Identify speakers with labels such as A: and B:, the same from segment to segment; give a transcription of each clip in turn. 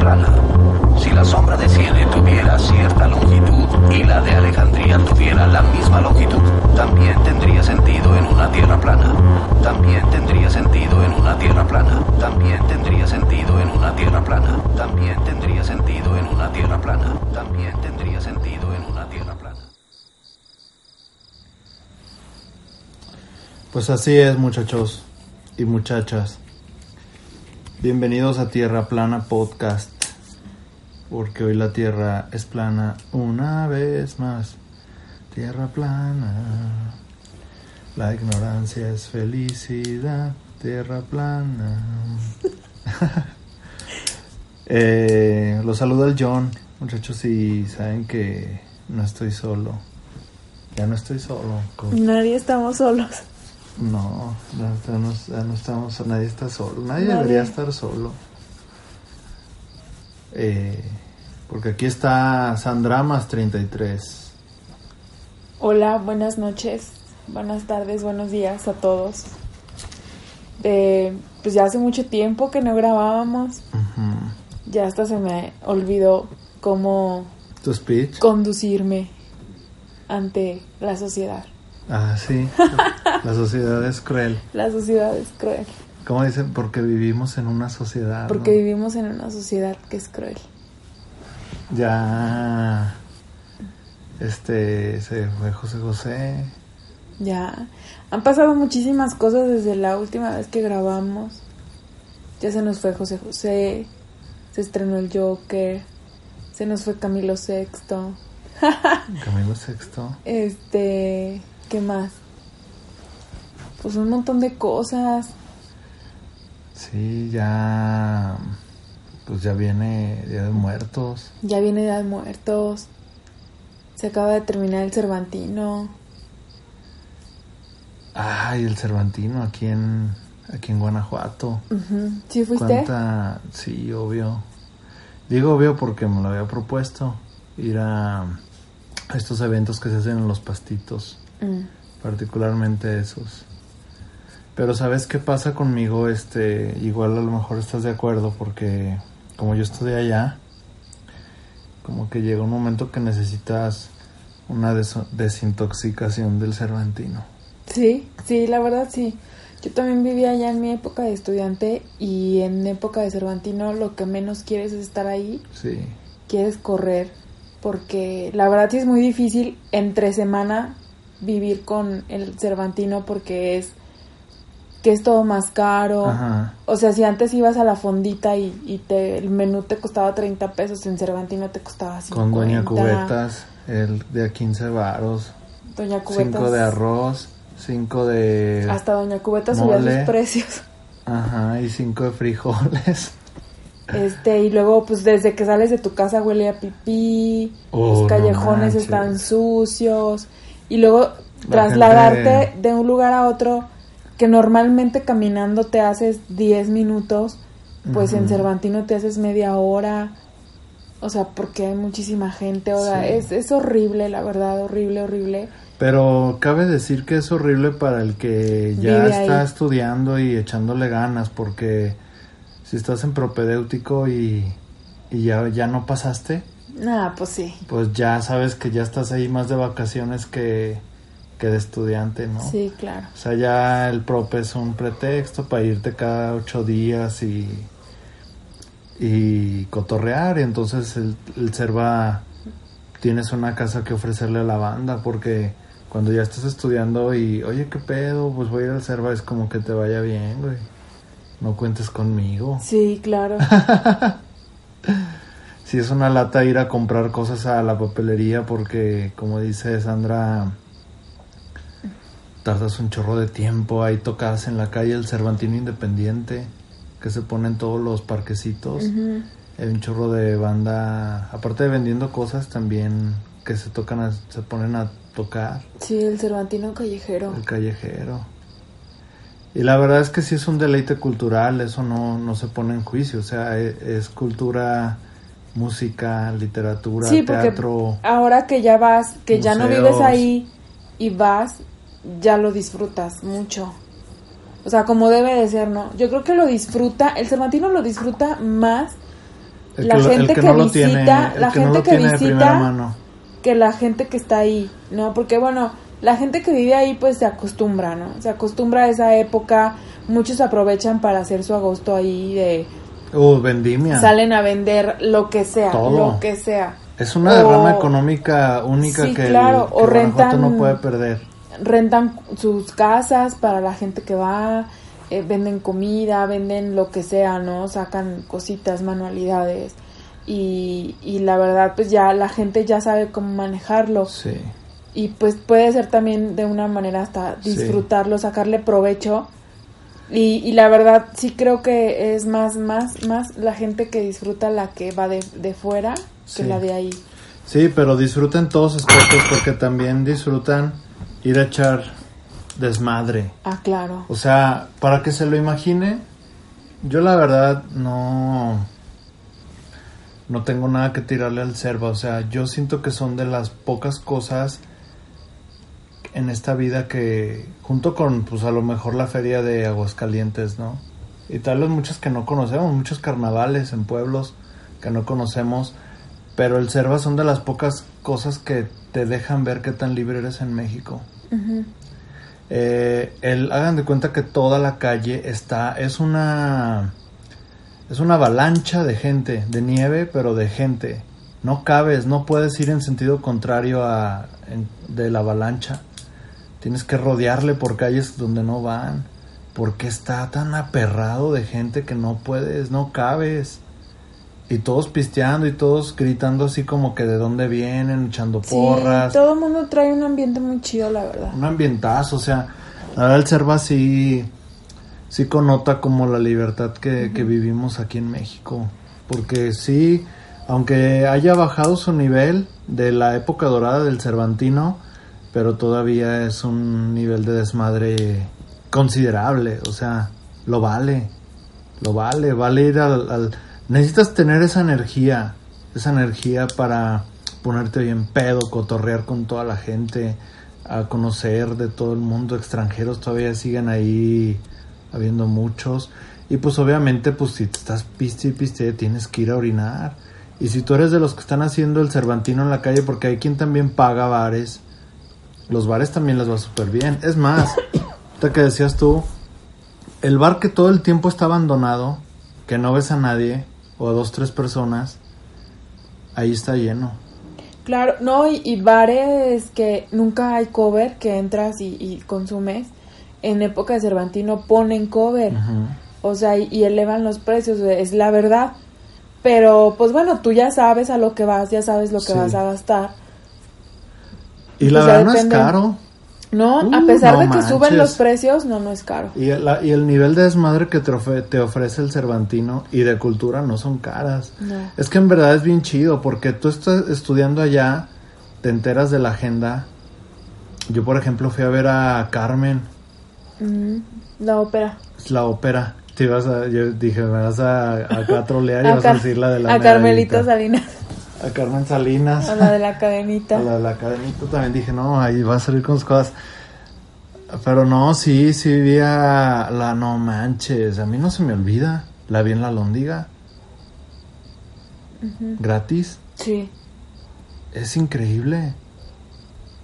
A: Si la sombra de Siene tuviera cierta longitud y la de Alejandría tuviera la misma longitud, también tendría sentido en una Tierra plana. También tendría sentido en una Tierra plana. También tendría sentido en una Tierra plana. También tendría sentido en una Tierra plana. También tendría sentido en una Tierra plana.
B: Pues así es, muchachos y muchachas. Bienvenidos a Tierra Plana Podcast. Porque hoy la Tierra es plana una vez más. Tierra plana. La ignorancia es felicidad. Tierra plana. eh, los saluda el John. Muchachos, y saben que no estoy solo. Ya no estoy solo. con-
C: Nadie estamos solos.
B: no, ya no, ya no estamos, nadie está solo, nadie,
C: Nadie.
B: debería estar solo. Eh, porque aquí está Sandramas 33.
C: Hola, buenas noches, buenas tardes, buenos días a todos. Pues ya hace mucho tiempo que no grabábamos.
B: Ujú.
C: Ya hasta se me olvidó cómo
B: Tu speech.
C: conducirme ante la sociedad.
B: Ah, sí. La sociedad es cruel.
C: La sociedad es cruel.
B: Como dicen, porque vivimos en una sociedad.
C: Porque
B: ¿no?
C: vivimos en una sociedad que es cruel.
B: Ya. Este. Se fue José José.
C: Ya. Han pasado muchísimas cosas desde la última vez que grabamos. Ya se nos fue José José. Se estrenó el Joker. Se nos fue Camilo Sexto.
B: Camilo Sexto.
C: Este. ¿Qué más? Pues un montón de cosas.
B: Sí, ya. Pues ya viene Día de Muertos.
C: Ya viene Edad de Muertos. Se acaba de terminar el Cervantino.
B: Ay, el Cervantino aquí en aquí en Guanajuato.
C: ¿Sí fuiste?
B: ¿Cuánta? Sí, obvio. Digo obvio porque me lo había propuesto ir a a estos eventos que se hacen en los pastitos,
C: Mm.
B: particularmente esos. Pero ¿sabes qué pasa conmigo? Este, igual a lo mejor estás de acuerdo porque como yo estudié allá, como que llega un momento que necesitas una desintoxicación del Cervantino.
C: Sí, sí, la verdad sí. Yo también vivía allá en mi época de estudiante y en época de Cervantino lo que menos quieres es estar ahí,
B: Sí.
C: quieres correr, porque la verdad sí es muy difícil entre semana vivir con el Cervantino porque es que es todo más caro.
B: Ajá.
C: O sea, si antes ibas a la fondita y, y te, el menú te costaba 30 pesos, en Cervantino te costaba 50.
B: Con Doña Cubetas, el de a 15 varos,
C: Doña Cubetas.
B: 5 de arroz, 5 de...
C: Hasta Doña Cubetas subía sus precios.
B: Ajá, y 5 de frijoles.
C: Este, y luego, pues desde que sales de tu casa huele a pipí,
B: Oh,
C: los
B: no
C: callejones
B: manches.
C: están sucios, y luego
B: La
C: trasladarte
B: gente-
C: de un lugar a otro que normalmente caminando te haces 10 minutos, pues en. Cervantino te haces media hora, o sea, porque hay muchísima gente, o sea,
B: Sí.
C: es, es horrible, la verdad, horrible, horrible.
B: Pero cabe decir que es horrible para el que ya
C: Vive
B: está
C: ahí.
B: estudiando y echándole ganas, porque si estás en propedéutico y, y ya, ya no pasaste,
C: Nah, pues sí,
B: pues ya sabes que ya estás ahí más de vacaciones que, que de estudiante, ¿no?
C: sí, claro.
B: O sea, ya el prope es un pretexto para irte cada ocho días y, y cotorrear. Y entonces el, el Cerva tienes una casa que ofrecerle a la banda porque cuando ya estás estudiando y, oye, ¿qué pedo? Pues voy a ir al Cerva, es como que te vaya bien, güey. No cuentes conmigo.
C: Sí, claro.
B: sí es una lata ir a comprar cosas a la papelería porque, como dice Sandra, tardas un chorro de tiempo. Ahí tocas en la calle el Cervantino Independiente, que se pone en todos los parquecitos.
C: Ujú.
B: Hay un chorro de banda, aparte de vendiendo cosas, también que se tocan, a- se ponen a tocar
C: Sí, el Cervantino callejero.
B: el callejero. Y la verdad es que sí es un deleite cultural, eso no, no se pone en juicio, o sea, e- es, cultura, música, literatura,
C: Sí,
B: teatro.
C: ahora que ya vas, que ya no
B: museos.
C: vives ahí y vas, ya lo disfrutas mucho. O sea, como debe de ser, ¿no? Yo creo que lo disfruta, el Cervantino lo disfruta más
B: El
C: la
B: que
C: gente
B: que
C: que
B: no lo
C: visita,
B: tiene,
C: la
B: que
C: gente que visita-
B: mano.
C: que la gente que está ahí, ¿no? Porque bueno, la gente que vive ahí pues se acostumbra, ¿no? Se acostumbra a esa época, muchos aprovechan para hacer su agosto ahí de
B: Uh, vendimia.
C: salen a vender lo que sea,
B: Todo.
C: lo que sea.
B: Es una
C: O-
B: derrama económica única
C: Sí,
B: que, el- que
C: o
B: Guanajuato
C: rentan-
B: no puede perder.
C: Rentan sus casas para la gente que va, eh, venden comida, venden lo que sea, ¿no? Sacan cositas, manualidades. Y, y la verdad, pues ya la gente ya sabe cómo manejarlo.
B: Sí.
C: Y pues puede ser también de una manera hasta
B: Sí.
C: disfrutarlo, sacarle provecho. Y, y la verdad, sí creo que es más, más, más la gente que disfruta la que va de, de fuera que
B: Sí.
C: la de ahí.
B: Sí, pero disfrutan todos aspectos porque también disfrutan ir a echar desmadre.
C: Ah, claro.
B: O sea, para que se lo imagine, yo la verdad no no tengo nada que tirarle al cerva, o sea, yo siento que son de las pocas cosas en esta vida que junto con pues a lo mejor la feria de Aguascalientes, ¿no? Y tal vez muchas que no conocemos, muchos carnavales en pueblos que no conocemos, pero el cerva son de las pocas cosas que te dejan ver qué tan libre eres en México. Eh, el, hagan de cuenta que toda la calle está, es una, es una avalancha de gente, de nieve, pero de gente. No cabes, no puedes ir en sentido contrario a, en- de la avalancha. Tienes que rodearle por calles donde no van. Porque está tan aperrado de gente que no puedes, no cabes. Y todos pisteando y todos gritando así como que de dónde vienen, echando
C: Sí,
B: porras
C: todo el mundo trae un ambiente muy chido, la verdad.
B: un ambientazo, o sea, la verdad el Cerva sí, sí connota como la libertad que, que vivimos aquí en México, porque sí, aunque haya bajado su nivel de la época dorada del Cervantino, pero todavía es un nivel de desmadre considerable, o sea, lo vale, lo vale, vale ir al... al- necesitas tener esa energía, esa energía para ponerte bien pedo, cotorrear con toda la gente, a conocer de todo el mundo, extranjeros todavía siguen ahí habiendo muchos. Y pues obviamente, pues si te estás piste y piste, tienes que ir a orinar. Y si tú eres de los que están haciendo el Cervantino en la calle, porque hay quien también paga bares, los bares también les va súper bien. Es más, ahorita que decías tú, el bar que todo el tiempo está abandonado, que no ves a nadie, o a dos, tres personas, ahí está lleno.
C: Claro, no, y, y bares que nunca hay cover, que entras y, y consumes. En época de Cervantino ponen cover, o sea, y, y elevan los precios, es la verdad. Pero, pues bueno, tú ya sabes a lo que vas, ya sabes lo que
B: Sí.
C: vas a gastar.
B: Y la verdad no es caro.
C: No,
B: Uh,
C: a pesar
B: no
C: de que suben los precios, no, no es caro.
B: Y, la- y el nivel de desmadre que te, ofre- te ofrece el Cervantino y de cultura no son caras.
C: No.
B: Es que en verdad es bien chido porque tú estás estudiando allá, te enteras de la agenda. Yo, por ejemplo, fui a ver a Carmen,
C: Mm, la ópera.
B: la ópera. Te ibas a, yo dije, me vas a, acá trolear y
C: A
B: vas a decir la de la
C: a Carmelita. Salinas,
B: A Carmen Salinas.
C: a la de la cadenita.
B: A la de la cadenita también dije, no, ahí va a salir con sus cosas. Pero no, sí, sí vi a la, no manches, a mí no se me olvida. La vi en la Lóndiga. Gratis.
C: Sí.
B: Es increíble.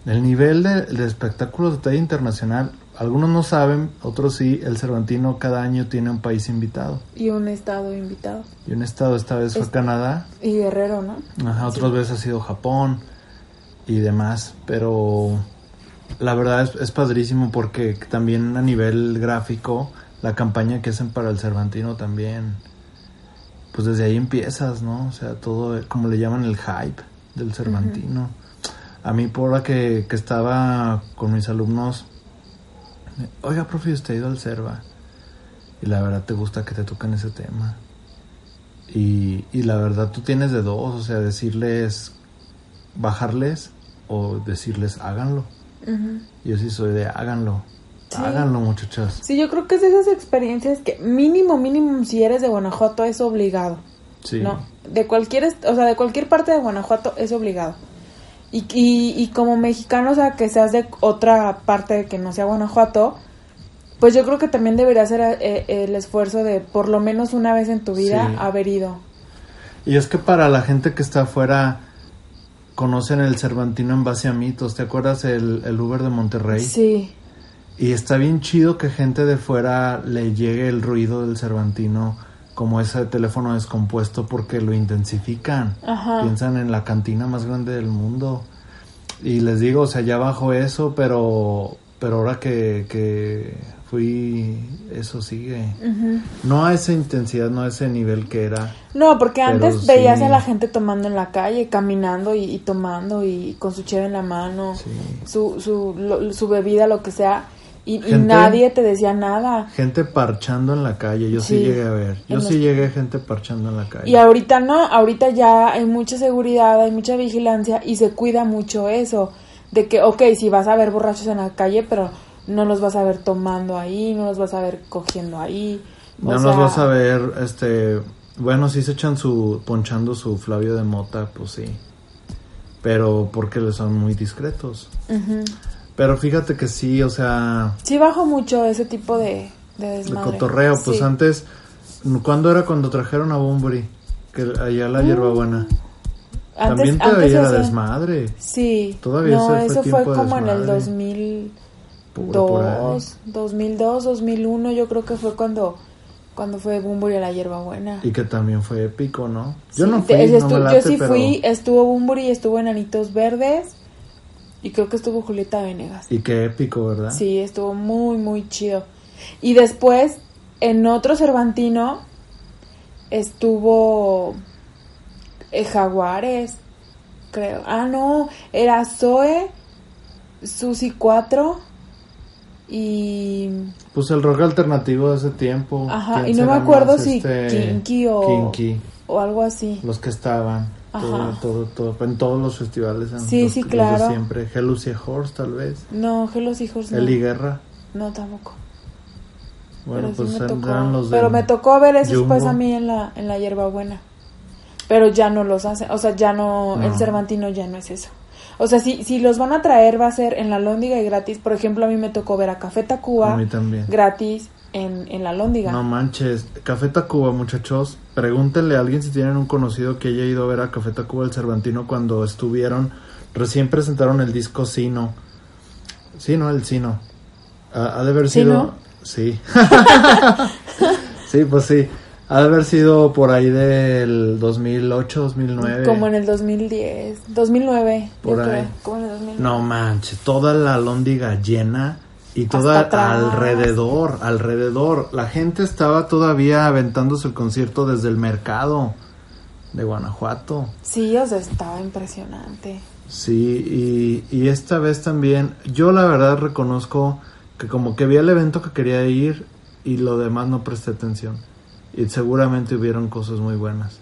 B: El nivel de, de espectáculos de talla internacional, algunos no saben, otros sí, el Cervantino cada año tiene un país invitado.
C: Y un estado invitado.
B: Y un estado esta vez fue
C: Es-
B: Canadá,
C: Y Guerrero, ¿no?
B: Ajá, otras veces ha sido Japón y demás, pero la verdad es, es padrísimo porque también a nivel gráfico la campaña que hacen para el Cervantino también pues desde ahí empiezas, ¿no? O sea, todo, como le llaman el hype del Cervantino. A mí, por la que, que estaba con mis alumnos, oiga, profe, ¿usted ha ido al Cerva? Y la verdad te gusta que te toquen ese tema. Y, y la verdad tú tienes de dos, o sea, decirles, bajarles o decirles, háganlo. Yo sí soy de háganlo.
C: Sí.
B: Háganlo, muchachos.
C: Sí, yo creo que es de esas experiencias que mínimo, mínimo, si eres de Guanajuato es obligado.
B: Sí.
C: No, de cualquier, o sea, de cualquier parte de Guanajuato es obligado. Y, y, y como mexicano, o sea, que seas de otra parte que no sea Guanajuato, pues yo creo que también debería hacer eh, el esfuerzo de por lo menos una vez en tu vida
B: Sí.
C: haber ido.
B: Y es que para la gente que está afuera, conocen el Cervantino en base a mitos. ¿Te acuerdas el, el Uber de Monterrey?
C: Sí,
B: Y está bien chido que gente de fuera le llegue el ruido del Cervantino como ese teléfono descompuesto porque lo intensifican.
C: Ajá.
B: Piensan en la cantina más grande del mundo. Y les digo, o sea, ya bajo eso, pero, pero ahora que, que fui, eso sigue. No a esa intensidad, no a ese nivel que era.
C: No, porque antes veías a la gente tomando en la calle, caminando y, y tomando y con su cheve en la mano,
B: Sí.
C: su, su, lo- su bebida, lo que sea, y, y
B: Gente-
C: nadie te decía nada.
B: Gente parchando en la calle, yo sí,
C: Sí.
B: llegué a ver. Yo sí
C: los-
B: llegué gente parchando en la calle.
C: Y ahorita no, ahorita ya hay mucha seguridad, hay mucha vigilancia y se cuida mucho eso, de que, ok, si vas a ver borrachos en la calle, pero no los vas a ver tomando ahí, no los vas a ver cogiendo ahí. o
B: Ya
C: sea,
B: nos vas a ver, este, bueno, si se echan su, ponchando su Flavio de Mota, pues sí. Pero porque son muy discretos.
C: ujú.
B: Pero fíjate que sí, o sea,
C: Sí bajo mucho ese tipo de, de
B: de
C: desmadre.
B: cotorreo, pues
C: Sí.
B: antes, ¿cuándo era cuando trajeron a Bumburi? Que allá la hierbabuena. También todavía era
C: hacían-
B: desmadre.
C: Sí.
B: Todavía
C: no,
B: fue
C: eso fue
B: de
C: como en el
B: desmadre.
C: 2002,
B: Puro por ahí.
C: 2002, 2001, yo creo que fue cuando cuando fue Bumburi a la hierbabuena.
B: Y que también fue épico, ¿no? Yo
C: Sí,
B: no
C: te-
B: fui, no
C: estu-
B: me
C: yo
B: late,
C: sí
B: pero-
C: fui, estuvo Bumburi, estuvo Enanitos Verdes y creo que estuvo Julieta Venegas.
B: Y qué épico, ¿verdad?
C: Sí, estuvo muy, muy chido. Y después, en otro Cervantino, estuvo eh, Jaguares, creo. Ah, no, era Zoe, Susi 4 y...
B: Pues el rock alternativo de ese tiempo.
C: Ajá,
B: ¿quién
C: y no me acuerdo
B: más?
C: si
B: Este,
C: Kinky o...
B: Kinky,
C: O algo así.
B: los que estaban. Todo, todo, todo, en todos los festivales. en
C: Sí,
B: los-
C: sí,
B: los de
C: claro.
B: siempre. Helucia Horse, tal vez.
C: No, los hijos no.
B: Eli Guerra.
C: No, tampoco.
B: Bueno,
C: pero sí
B: pues
C: me
B: eran
C: tocó.
B: los
C: pero me tocó ver eso después a mí en la, en la hierbabuena. Pero ya no los hacen, o sea, ya no, el
B: No.
C: Cervantino ya no es eso. O sea, si, si los van a traer va a ser en la Lóndiga y gratis. Por ejemplo, a mí me tocó ver a Café Tacuba
B: A mí también.
C: gratis en, en la Lóndiga.
B: No manches. Café Tacuba, muchachos. Pregúntenle a alguien si tienen un conocido que haya ido a ver a Café Tacuba el Cervantino cuando estuvieron. Recién presentaron el disco Sino. Sí, no, el Sino. Ha, ha de haber sido.
C: ¿Sino?
B: Sí. sí, pues sí. Ha de haber sido por ahí del 2008, 2009.
C: Como en el 2010, 2009,
B: Por ahí.
C: creo. Como en el 2009.
B: No manches, toda la lóndiga llena y toda alrededor, alrededor. La gente estaba todavía aventándose el concierto desde el mercado de Guanajuato.
C: Sí, o sea, estaba impresionante.
B: Sí, y, y esta vez también, yo la verdad reconozco que como que vi el evento que quería ir y lo demás no presté atención. Y seguramente hubieron cosas muy buenas.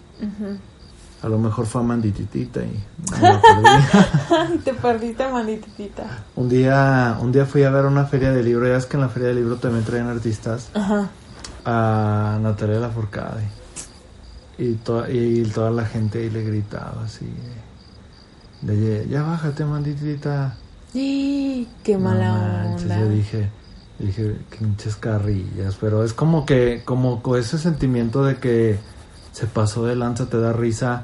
B: A lo mejor fue Mandititita y.
C: Ay, te perdiste, manitita.
B: Un día, un día fui a ver una feria de libro, ya es que en la feria de libro también traen artistas,
C: Ajá.
B: a Natalia Lafourcade. Y, to- y toda la gente ahí le gritaba así, de, ya bájate, manditita.
C: Sí, qué
B: No
C: mala onda.
B: Yo dije, dije, qué pinches carrillas, pero es como que, como con ese sentimiento de que se pasó de lanza, te da risa,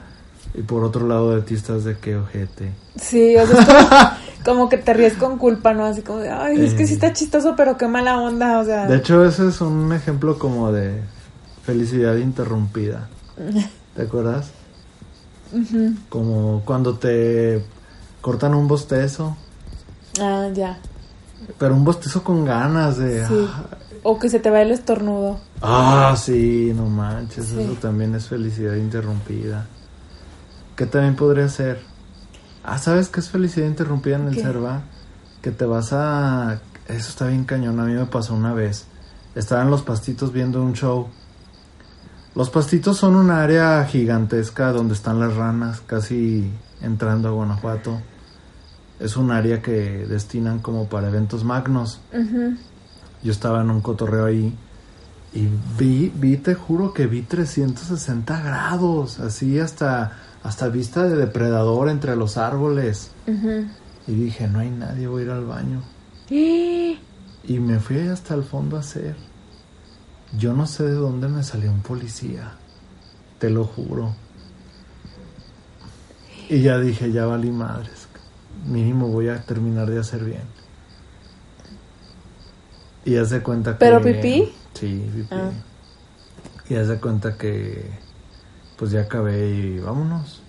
B: y por otro lado de ti estás de que ojete.
C: Sí, o sea, es como, como que te ríes con culpa, ¿no? Así como de, ay, es que sí
B: Eh.
C: está chistoso, pero qué mala onda, o sea.
B: De hecho, ese es un ejemplo como de felicidad interrumpida. ¿Te acuerdas? Como cuando te cortan un bostezo
C: Ah, ya.
B: Pero un bostezo con ganas de...
C: Sí.
B: ah,
C: O que se te va el estornudo.
B: Ah, sí, no manches,
C: Sí.
B: eso también es felicidad interrumpida. ¿Qué también podría ser? Ah, ¿sabes qué es felicidad interrumpida en el
C: ¿Qué?
B: Cerva? Que te vas a... Eso está bien cañón, a mí me pasó una vez. Estaba en los pastitos viendo un show. Los pastitos son un área gigantesca donde están las ranas, casi entrando a Guanajuato. Es un área que destinan como para eventos magnos. Yo estaba en un cotorreo ahí y vi, vi, te juro que vi 360 grados, así hasta, hasta vista de depredador entre los árboles. Y dije, no hay nadie, voy a ir al baño.
C: ¡Eh!
B: Y me fui hasta el fondo a hacer. Yo no sé de dónde me salió un policía, te lo juro. Y ya dije, ya valí madres. Mínimo voy a terminar de hacer bien. Y hace cuenta que...
C: ¿Pero pipí?
B: Sí, pipí.
C: Ah.
B: Y hace cuenta que... Pues ya acabé y vámonos.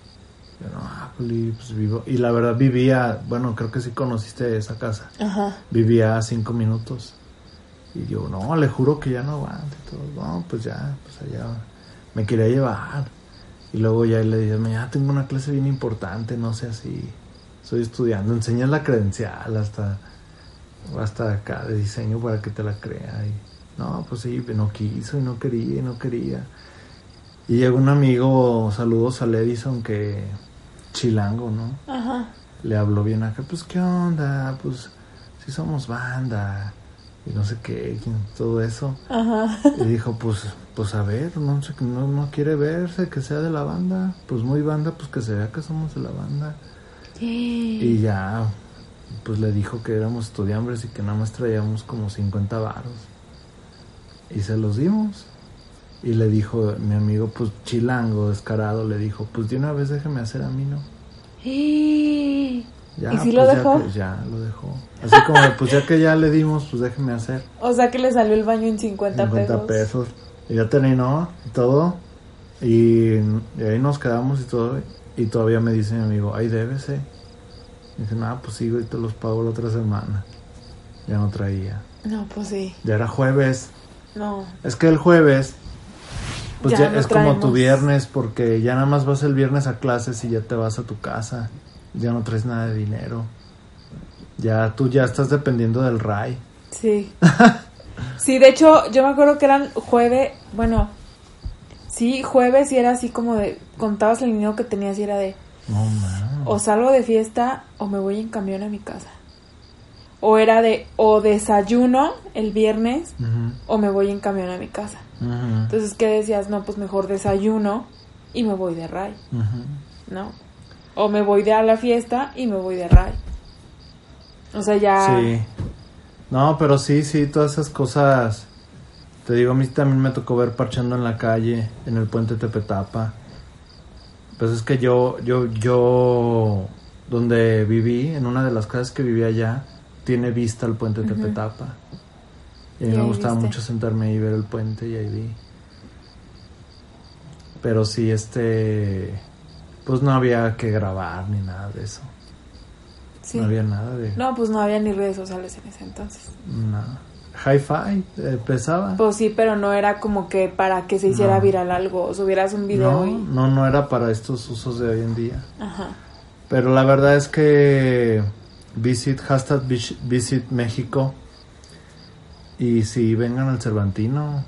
B: Yo no, ah, pues vivo. Y la verdad vivía, bueno, creo que sí conociste esa casa
C: Ajá.
B: vivía a cinco minutos. Y yo, no, le juro que ya no aguanto. y todo. No, pues ya, pues allá. Me quería llevar. Y luego ya le dije, ya tengo una clase bien importante, no sé así. Estoy estudiando, enseñas la credencial hasta, hasta acá de diseño para que te la crea. Y, no, pues sí, no quiso y no quería y no quería. Y llegó un amigo, saludos al Edison, que chilango, ¿no?
C: Ajá.
B: le habló bien acá, pues qué onda, pues si somos banda y no sé qué, todo eso.
C: Ajá.
B: Y dijo, pues, pues a ver, no, sé, no, no quiere verse que sea de la banda, pues muy banda, pues que se vea que somos de la banda. Y ya, pues le dijo que éramos estudiambres y que nada más traíamos como 50 varos. Y se los dimos. Y le dijo mi amigo, pues chilango, descarado, le dijo, pues de una vez déjeme hacer a mí, ¿no?
C: ¿Y
B: Ya,
C: si
B: pues
C: lo
B: ya
C: dejó?
B: que- Ya, lo dejó. Así como, pues ya que ya le dimos, pues déjeme hacer.
C: O sea que le salió el baño en 50,
B: 50
C: pesos.
B: pesos. Y ya terminó y todo. Y, y ahí nos quedamos y todo. Y todavía me dice mi amigo, ahí débese. Dice, nada, pues sigo y te los pago la otra semana. Ya no traía.
C: No, pues sí.
B: Ya era jueves.
C: No.
B: Es que el jueves, pues
C: Ya
B: ya,
C: no
B: es como tu viernes, porque ya nada más vas el viernes a clases y ya te vas a tu casa. Ya no traes nada de dinero. Ya tú ya estás dependiendo del RAI.
C: Sí. Sí, de hecho, yo me acuerdo que eran jueves, bueno, sí, jueves y era así como de, contabas el dinero que tenías y era de,
B: No, man.
C: O salgo de fiesta o me voy en camión a mi casa. O era de, o desayuno el viernes o me voy en camión a mi casa. Entonces, ¿qué decías? No, pues mejor desayuno y me voy de ray. ¿no? O me voy de a la fiesta y me voy de ray. O sea, ya...
B: Sí. No, pero sí, sí, todas esas cosas. Te digo, a mí también me tocó ver parchando en la calle, en el puente Tepetapa. Pues es que yo, yo, yo, donde viví, en una de las casas que vivía allá, tiene vista al puente
C: Ujú.
B: Tepetapa. Y a mí me gustaba
C: viste.
B: mucho sentarme ahí y ver el puente y ahí vi. Pero sí, este, pues no había que grabar ni nada de eso.
C: sí.
B: No había nada de...
C: No, pues no había ni redes sociales en ese entonces.
B: No. Hi-Fi, eh, pesaba.
C: Pues sí, pero no era como que para que se hiciera
B: No.
C: viral algo, o subieras un video
B: no,
C: y...
B: no, no era para estos usos de hoy en día.
C: Ajá.
B: Pero la verdad es que visit, hashtag vis- visit México. Y si vengan al Cervantino,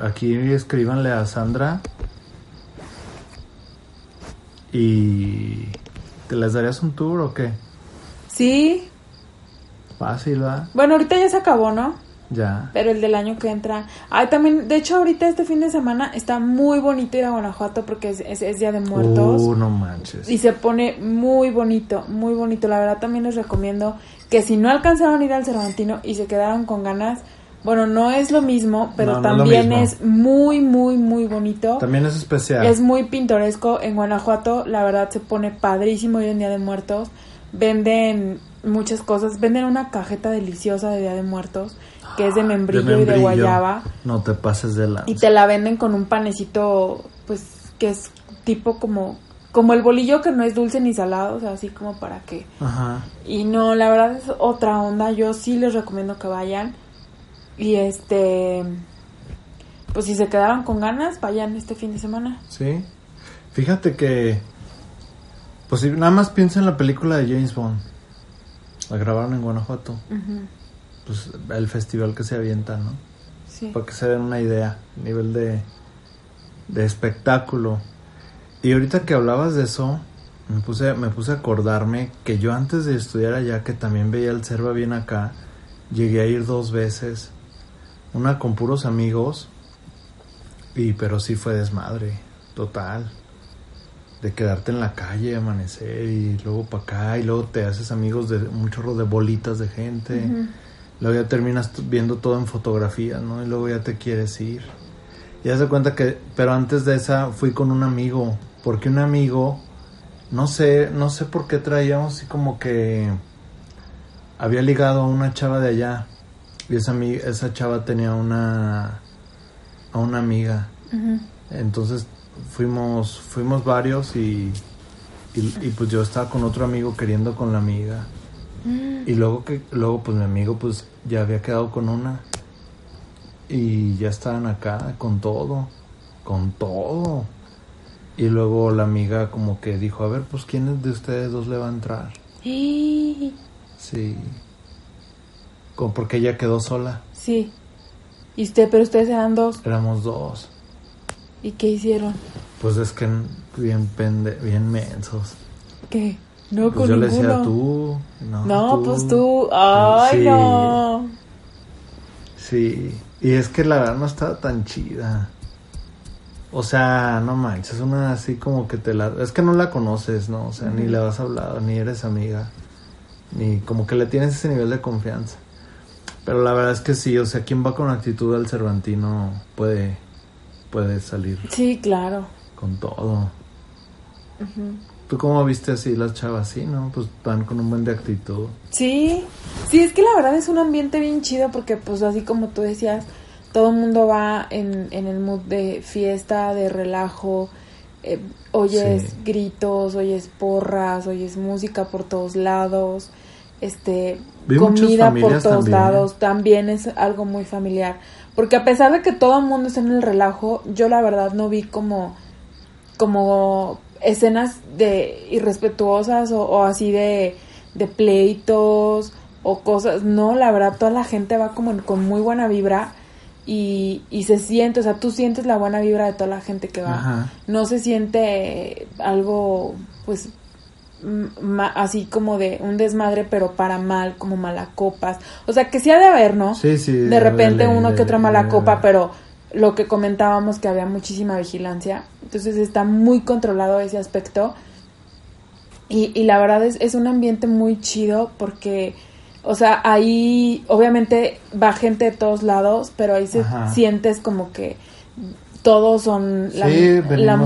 B: aquí escríbanle a Sandra. Y ¿te les darías un tour o qué?
C: Sí,
B: Fácil, ¿va?
C: bueno, ahorita ya se acabó, ¿no?
B: Ya.
C: Pero el del año que entra... Ay, también, de hecho, ahorita este fin de semana está muy bonito ir a Guanajuato porque es, es, es Día de Muertos.
B: Uh, no manches.
C: Y se pone muy bonito, muy bonito. La verdad también les recomiendo que si no alcanzaron a ir al Cervantino y se quedaron con ganas, bueno, no es lo mismo, pero
B: No, no es lo
C: también
B: mismo.
C: es muy, muy, muy bonito.
B: También es especial.
C: Es muy pintoresco. En Guanajuato, la verdad, se pone padrísimo ir en Día de Muertos. Venden muchas cosas. Venden una cajeta deliciosa de Día de Muertos, que es de membrillo, y de guayaba.
B: No te pases de lanza.
C: Y te la venden con un panecito, pues, que es tipo como como el bolillo que no es dulce ni salado, o sea, así como para que...
B: Ajá.
C: Y no, la verdad es otra onda, yo sí les recomiendo que vayan. Y este, pues si se quedaron con ganas, vayan este fin de semana.
B: Sí. Fíjate que. Pues si nada más piensa en la película de James Bond. La grabaron en Guanajuato.
C: Ujú,
B: Pues el festival que se avienta, ¿no?
C: Sí.
B: Para que se den una idea. Nivel de. de espectáculo. Y ahorita que hablabas de eso. Me puse, me puse a acordarme que yo antes de estudiar allá, que también veía el Cerva bien acá, llegué a ir dos veces. Una con puros amigos. Y pero sí fue desmadre, total. De quedarte en la calle, amanecer y luego para acá y luego te haces amigos de un chorro de bolitas de gente.
C: Ujú.
B: Luego ya terminas viendo todo en fotografía, ¿no? Y luego ya te quieres ir. Y haz de cuenta que, pero antes de esa fui con un amigo, porque un amigo, no sé, no sé por qué traíamos así como que había ligado a una chava de allá. Y esa, esa chava tenía una, a una amiga. Entonces fuimos, fuimos varios y, y, y pues yo estaba con otro amigo queriendo con la amiga. Y luego que, luego pues mi amigo pues ya había quedado con una. Y ya estaban acá con todo, con todo. Y luego la amiga como que dijo, a ver, pues quién de ustedes dos le va a entrar.
C: Y-
B: Sí. Como porque ella quedó sola.
C: Sí. Y usted, pero ustedes eran dos.
B: Éramos dos.
C: ¿Y qué hicieron?
B: Pues es que bien pende, bien mensos.
C: ¿Qué? No,
B: Pues
C: con
B: yo le
C: ninguno.
B: decía tú. No,
C: No, pues tú. Ay,
B: Sí.
C: no.
B: Sí. Y es que la verdad no estaba tan chida. O sea, no manches, una así como que te la... Es que no la conoces, ¿no? O sea, ni le has hablado, ni eres amiga. Ni como que le tienes ese nivel de confianza. Pero la verdad es que sí, o sea, quien va con actitud al Cervantino puede, puede salir
C: Sí, claro.
B: con todo. ¿Tú cómo viste así las chavas? Sí, ¿no? Pues van con un buen de actitud.
C: Sí, sí, es que la verdad es un ambiente bien chido porque pues así como tú decías, todo el mundo va en, en el mood de fiesta, de relajo, eh, oyes
B: Sí.
C: gritos, oyes porras, oyes música por todos lados, este,
B: Vi
C: comida por todos
B: también, ¿eh?
C: lados, también es algo muy familiar. Porque a pesar de que todo el mundo está en el relajo, yo la verdad no vi como, como escenas de irrespetuosas o, o así de, de pleitos o cosas. No, la verdad, toda la gente va como en- con muy buena vibra y, y se siente, o sea, tú sientes la buena vibra de toda la gente que va.
B: Ajá.
C: No se siente algo, pues, así como de un desmadre, pero para mal, como malacopas. O sea, que sí ha de haber, ¿no?
B: Sí, sí.
C: de repente
B: debe-
C: uno que otra mala copa, pero lo que comentábamos que había muchísima vigilancia, entonces está muy controlado ese aspecto y, y la verdad es, es un ambiente muy chido porque, o sea, ahí obviamente va gente de todos lados, pero ahí se
B: Ajá.
C: sientes como que todos son la-
B: Sí,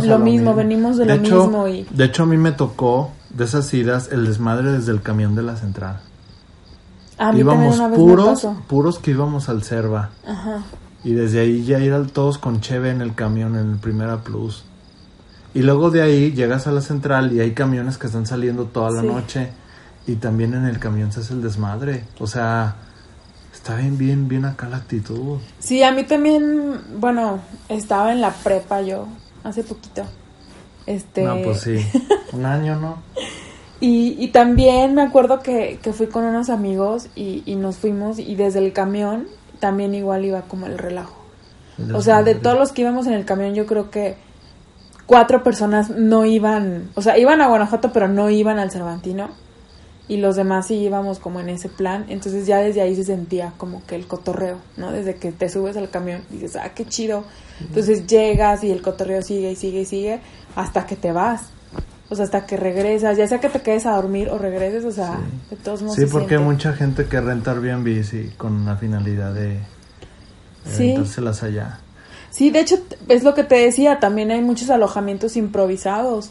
C: lo mismo, venimos de, lo
B: hecho,
C: mismo y
B: De hecho, a mí me tocó de esas idas el desmadre desde el camión de la central.
C: a mí
B: íbamos
C: una vez
B: puros, puros que íbamos al Cerva.
C: Ajá.
B: Y desde ahí ya ir al todos con Cheve en el camión, en el Primera Plus. Y luego de ahí llegas a la central y hay camiones que están saliendo toda la
C: Sí.
B: noche. Y también en el camión se hace el desmadre. O sea, está bien, bien, bien acá la actitud.
C: Sí, a mí también, bueno, estaba en la prepa yo, hace poquito. Este,
B: No, pues sí. Un año, ¿no?
C: y, y también me acuerdo que, que fui con unos amigos y, y nos fuimos y desde el camión también igual iba como el relajo.
B: El
C: O sea, de todos los que íbamos en el camión yo creo que cuatro personas no iban, o sea, iban a Guanajuato pero no iban al Cervantino y los demás sí íbamos como en ese plan, entonces ya desde ahí se sentía como que el cotorreo, ¿no? Desde que te subes al camión y dices, ah, qué chido, entonces llegas y el cotorreo sigue y sigue y sigue hasta que te vas, o sea, hasta que regresas, ya sea que te quedes a dormir o regreses, o sea, de todos modos
B: Sí, porque hay mucha gente que renta Airbnb sí, con la finalidad de, de
C: Sí.
B: allá.
C: Sí, de hecho, es lo que te decía, también hay muchos alojamientos improvisados.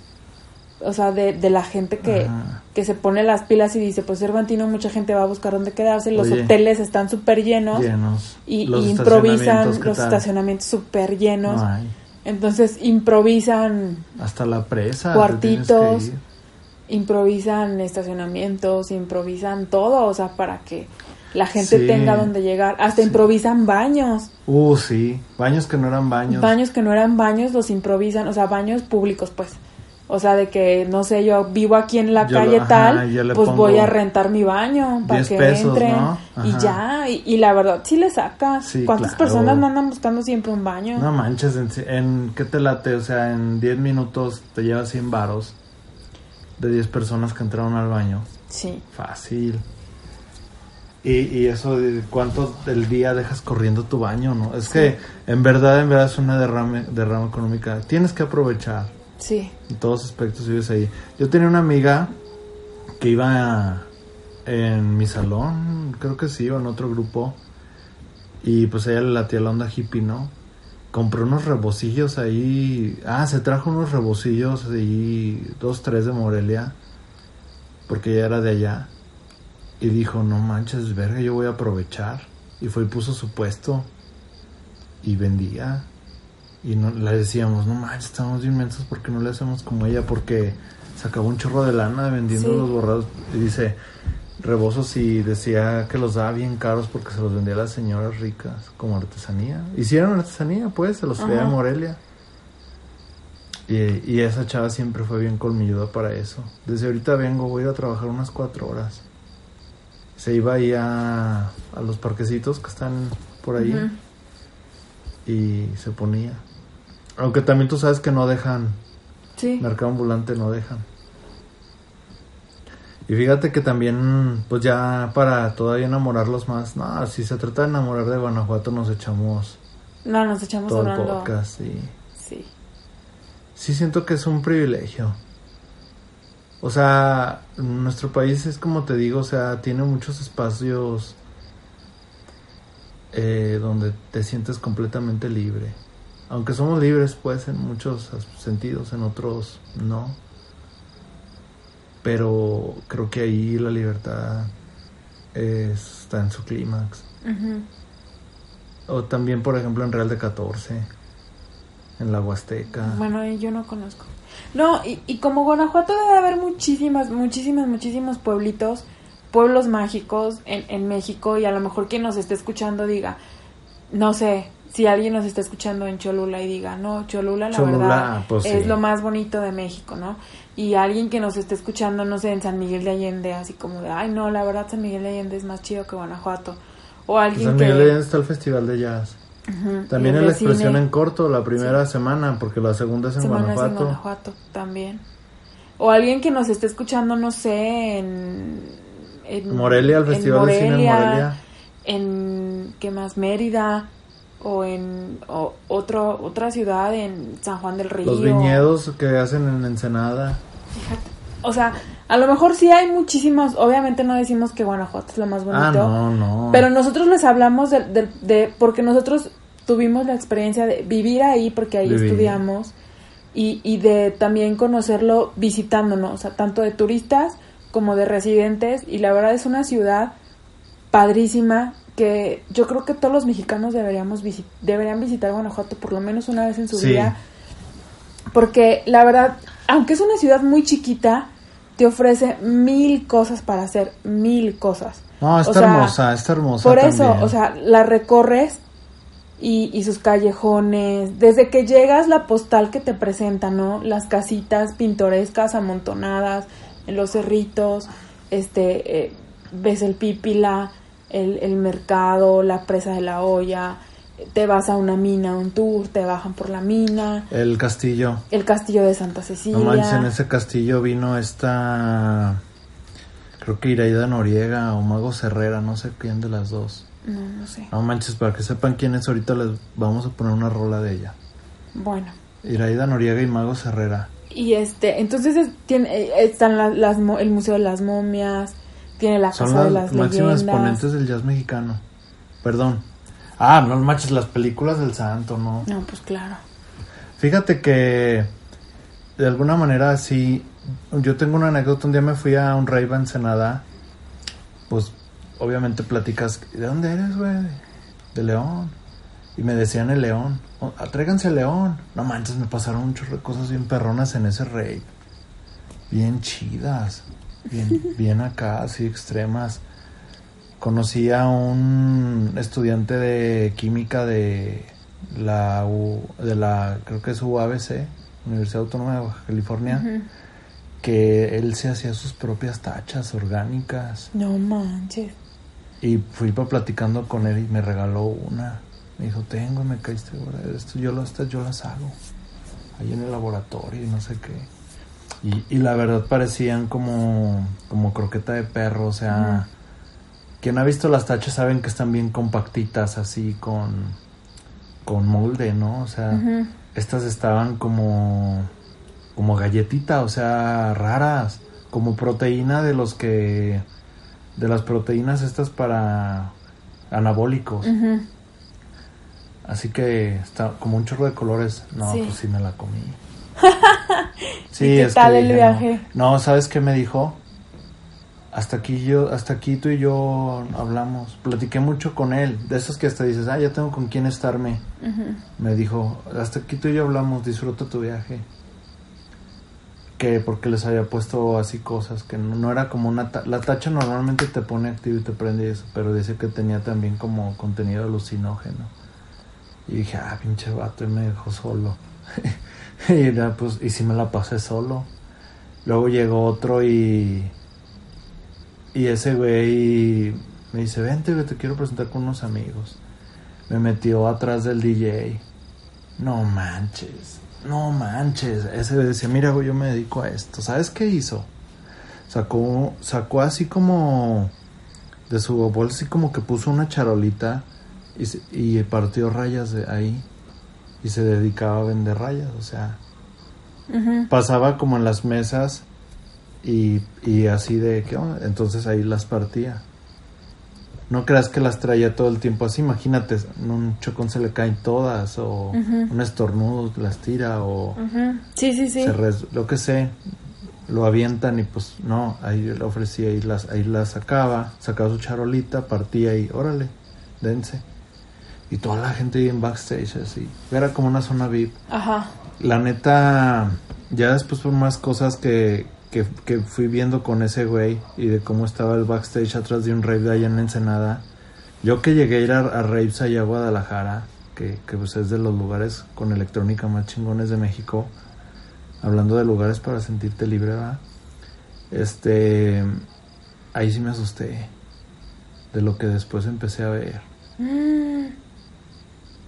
C: O sea, de, de la gente que,
B: Ajá.
C: que se pone las pilas y dice, pues Cervantino, mucha gente va a buscar dónde quedarse, los
B: Oye.
C: hoteles están súper llenos
B: Llenos.
C: y,
B: Los
C: y improvisan
B: estacionamientos, ¿qué
C: los
B: tal?
C: estacionamientos súper llenos.
B: No hay.
C: Entonces improvisan
B: Hasta la presa. que
C: Cuartitos. improvisan estacionamientos, improvisan todo, o sea, para que la gente
B: Sí.
C: tenga donde llegar. Hasta
B: Sí.
C: improvisan baños.
B: Uh, sí. Baños que no eran baños.
C: Baños que no eran baños los improvisan, o sea, baños públicos, pues. O sea, de que, no sé, yo vivo aquí en la
B: Yo
C: calle tal, pues voy a rentar mi baño para
B: 10
C: que
B: pesos,
C: entren.
B: ¿no?
C: Y ya, y, y la verdad, sí le sacas.
B: Sí,
C: ¿Cuántas
B: claro.
C: personas no andan buscando siempre un baño?
B: No manches, en, en- ¿qué te late? O sea, en 10 minutos te llevas 100 varos de 10 personas que entraron al baño.
C: Sí.
B: Fácil. Y, y eso de cuánto del día dejas corriendo tu baño, ¿no? Es que en verdad, en verdad es una derrame, derrama económica. Tienes que aprovechar
C: Sí.
B: en todos aspectos vives ahí. Yo tenía una amiga que iba en mi salón, creo que sí, o en otro grupo. Y pues ella le latía la onda hippie, ¿no? Compró unos rebosillos ahí. Ah, se trajo unos rebosillos ahí, dos, tres de Morelia. Porque ella era de allá. Y dijo, no manches, verga, yo voy a aprovechar. Y fue y puso su puesto. Y vendía. Y no, le decíamos, no manches, estamos inmensos, ¿por qué no le hacemos como ella? Porque se acabó un chorro de lana vendiendo
C: Sí.
B: los borrados. Y dice, rebozos y decía que los daba bien caros porque se los vendía a las señoras ricas como artesanía. Hicieron artesanía, pues, se los traía a. Morelia. Y, y esa chava siempre fue bien colmilluda para eso. Desde ahorita vengo, voy a ir a trabajar unas cuatro horas. Se iba ahí a, a los parquecitos que están por ahí y se ponía. Aunque también tú sabes que no dejan,
C: Sí.
B: mercado ambulante no dejan. Y fíjate que también, pues ya para todavía enamorarlos más, no, si se trata de enamorar de Guanajuato nos echamos
C: No, nos echamos
B: todo el podcast y
C: Sí.
B: sí siento que es un privilegio. O sea, nuestro país es como te digo, o sea, tiene muchos espacios eh, donde te sientes completamente libre. Aunque somos libres, pues, en muchos sentidos, en otros no. Pero creo que ahí la libertad es- está en su clímax. O también, por ejemplo, en Real de 14, en la Huasteca.
C: Bueno, yo no conozco. No, y, y como Guanajuato debe haber muchísimas, muchísimas, muchísimos pueblitos, pueblos mágicos en, en México y a lo mejor quien nos esté escuchando diga, no sé, si alguien nos está escuchando en Cholula y diga, no, Cholula la
B: Cholula,
C: verdad
B: pues,
C: es
B: sí.
C: lo más bonito de México, ¿no? Y alguien que nos esté escuchando, no sé, en San Miguel de Allende, así como de, ay, no, la verdad San Miguel de Allende es más chido que Guanajuato. O
B: En
C: alguien
B: San
C: que...
B: Miguel de Allende está el Festival de Jazz. También es
C: el
B: la expresión
C: cine.
B: en corto, la primera semana, porque la segunda es en
C: Semanas en
B: Guanajuato.
C: Guanajuato también. O alguien que nos esté escuchando, no sé, en... en
B: Morelia, el Festival de Cine en Morelia.
C: En, ¿qué más? Mérida. O en o otro, otra ciudad en San Juan del Río.
B: Los viñedos que hacen en Ensenada.
C: Fíjate. O sea, a lo mejor sí hay muchísimos. Obviamente no decimos que Guanajuato es lo más bonito.
B: Ah, no, no.
C: Pero nosotros les hablamos de, de, de- porque nosotros tuvimos la experiencia de vivir ahí porque ahí estudiamos y, y de también conocerlo visitándonos, o sea, tanto de turistas como de residentes y la verdad es una ciudad padrísima que yo creo que todos los mexicanos deberíamos visi- deberían visitar Guanajuato por lo menos una vez en su
B: Sí.
C: vida porque la verdad, aunque es una ciudad muy chiquita, te ofrece mil cosas para hacer, mil cosas.
B: No, está
C: O sea,
B: hermosa, está hermosa.
C: Por eso, o sea, la recorres y, y sus callejones, desde que llegas la postal que te presenta, ¿no? Las casitas pintorescas amontonadas en los cerritos, este, eh, ves el pípila, el, el mercado, la presa de la olla, te vas a una mina, un tour, te bajan por la mina,
B: El castillo.
C: el castillo de Santa Cecilia.
B: No manches, en ese castillo vino esta. Creo que Iraida Noriega o Mago Herrera, no sé quién de las dos.
C: No, no sé.
B: No manches, para que sepan quién es, ahorita les vamos a poner una rola de ella.
C: Bueno.
B: Iraida Noriega y Mago Herrera.
C: Y este, entonces es- tiene, eh, están la- las, el Museo de las Momias, tiene la
B: Son
C: Casa de
B: las
C: Leyendas.
B: exponentes del jazz mexicano. Perdón. Ah, no manches, las películas del santo, ¿no?
C: No, pues claro.
B: Fíjate que de alguna manera sí. Yo tengo una anécdota. Un día me fui a un rave en Ensenada. Pues obviamente platicas. ¿De dónde eres, güey? De León. Y me decían el león. "Oh, Tráiganse el león. No manches, me pasaron un chorro de cosas bien perronas en ese rey. Bien chidas. Bien, bien acá, así extremas. Conocí a un estudiante de química de la, U- de la creo que es UABC, Universidad Autónoma de Baja California, que él se hacía sus propias tachas orgánicas.
C: No manches.
B: Y fui pa platicando con él y me regaló una. Me dijo, tengo, me caíste, esto yo, lo- estas yo las hago. Ahí en el laboratorio y no sé qué. Y, y la verdad parecían como, como croqueta de perro, o sea... Quien ha visto las tachas saben que están bien compactitas, así con, con molde, ¿no? O sea, estas estaban como, como galletita, o sea, raras, como proteína de los que, de las proteínas estas para anabólicos. Así que está como un chorro de colores. No,
C: Sí.
B: pues sí me la comí.
C: ¿Y qué
B: es
C: tal
B: que
C: el
B: dije,
C: viaje?
B: No. No, ¿sabes qué me dijo? Hasta aquí yo, hasta aquí tú y yo hablamos. Platiqué mucho con él. De esos que hasta dices, ah, ya tengo con quién estarme. Me dijo, hasta aquí tú y yo hablamos, disfruta tu viaje. Que porque les había puesto así cosas, que no, no era como una... ta- la tacha normalmente te pone activo y te prende eso, pero dice que tenía también como contenido alucinógeno. Y dije, ah, pinche vato, y me dejó solo. y pues, y sí me la pasé solo. Luego llegó otro y... Y ese güey me dice, vente, güey, te quiero presentar con unos amigos. Me metió atrás del DJ. No manches, no manches. Ese güey decía, mira, güey, yo me dedico a esto. ¿Sabes qué hizo? Sacó, sacó así como de su bolsa, así como que puso una charolita y, y partió rayas de ahí. Y se dedicaba a vender rayas, o sea, pasaba como en las mesas y, y así de que entonces ahí las partía. No creas que las traía todo el tiempo así, imagínate, en un chocón se le caen todas o un estornudo las tira o.
C: Sí, sí, sí.
B: se res- lo que sé, lo avientan y pues no, ahí le ofrecía y las ahí las sacaba, sacaba su charolita, partía y órale, dense. Y toda la gente ahí en backstage así. Era como una zona VIP.
C: Ajá.
B: La neta, ya después por más cosas que, que, que fui viendo con ese güey y de cómo estaba el backstage atrás de un rave de allá en Ensenada. Yo que llegué a ir a, a raves allá a Guadalajara, que, que pues es de los lugares con electrónica más chingones de México, hablando de lugares para sentirte libre, ¿verdad? Este, ahí sí me asusté de lo que después empecé a ver.
C: Mm.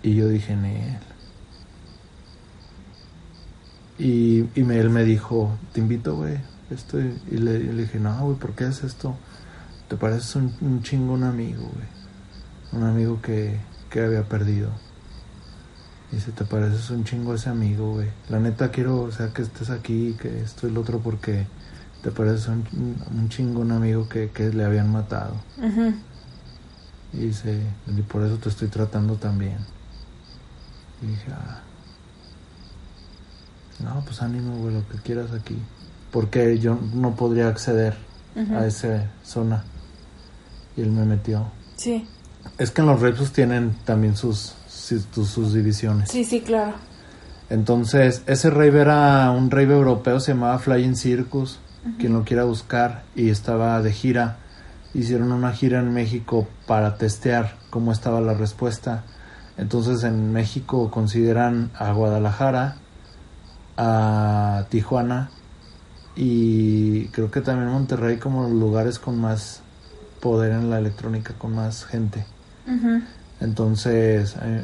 B: Y yo dije, Nel. Y, y me- él me dijo, te invito, güey. Y y le, y le dije, no, güey, ¿por qué es esto? Te pareces un, un chingo un amigo, güey. Un amigo que, que había perdido. Dice, te pareces un chingo ese amigo, güey. La neta quiero, o sea, que estés aquí, que esto y lo otro, porque te pareces un, un chingo un amigo que, que le habían matado.
C: Ujú.
B: Y dice, y por eso te estoy tratando también. Y dije, ah. No, pues ánimo, güey, lo que quieras aquí. Porque yo no podría acceder a esa zona. Y él me metió.
C: Sí.
B: Es que en los rapes tienen también sus, sus, sus divisiones.
C: Sí, sí, claro.
B: Entonces, ese rave era un rave europeo, se llamaba Flying Circus, quien lo quiera buscar, y estaba de gira. Hicieron una gira en México para testear cómo estaba la respuesta. Entonces, en México consideran a Guadalajara, a Tijuana y creo que también Monterrey como los lugares con más poder en la electrónica, con más gente. Entonces, eh,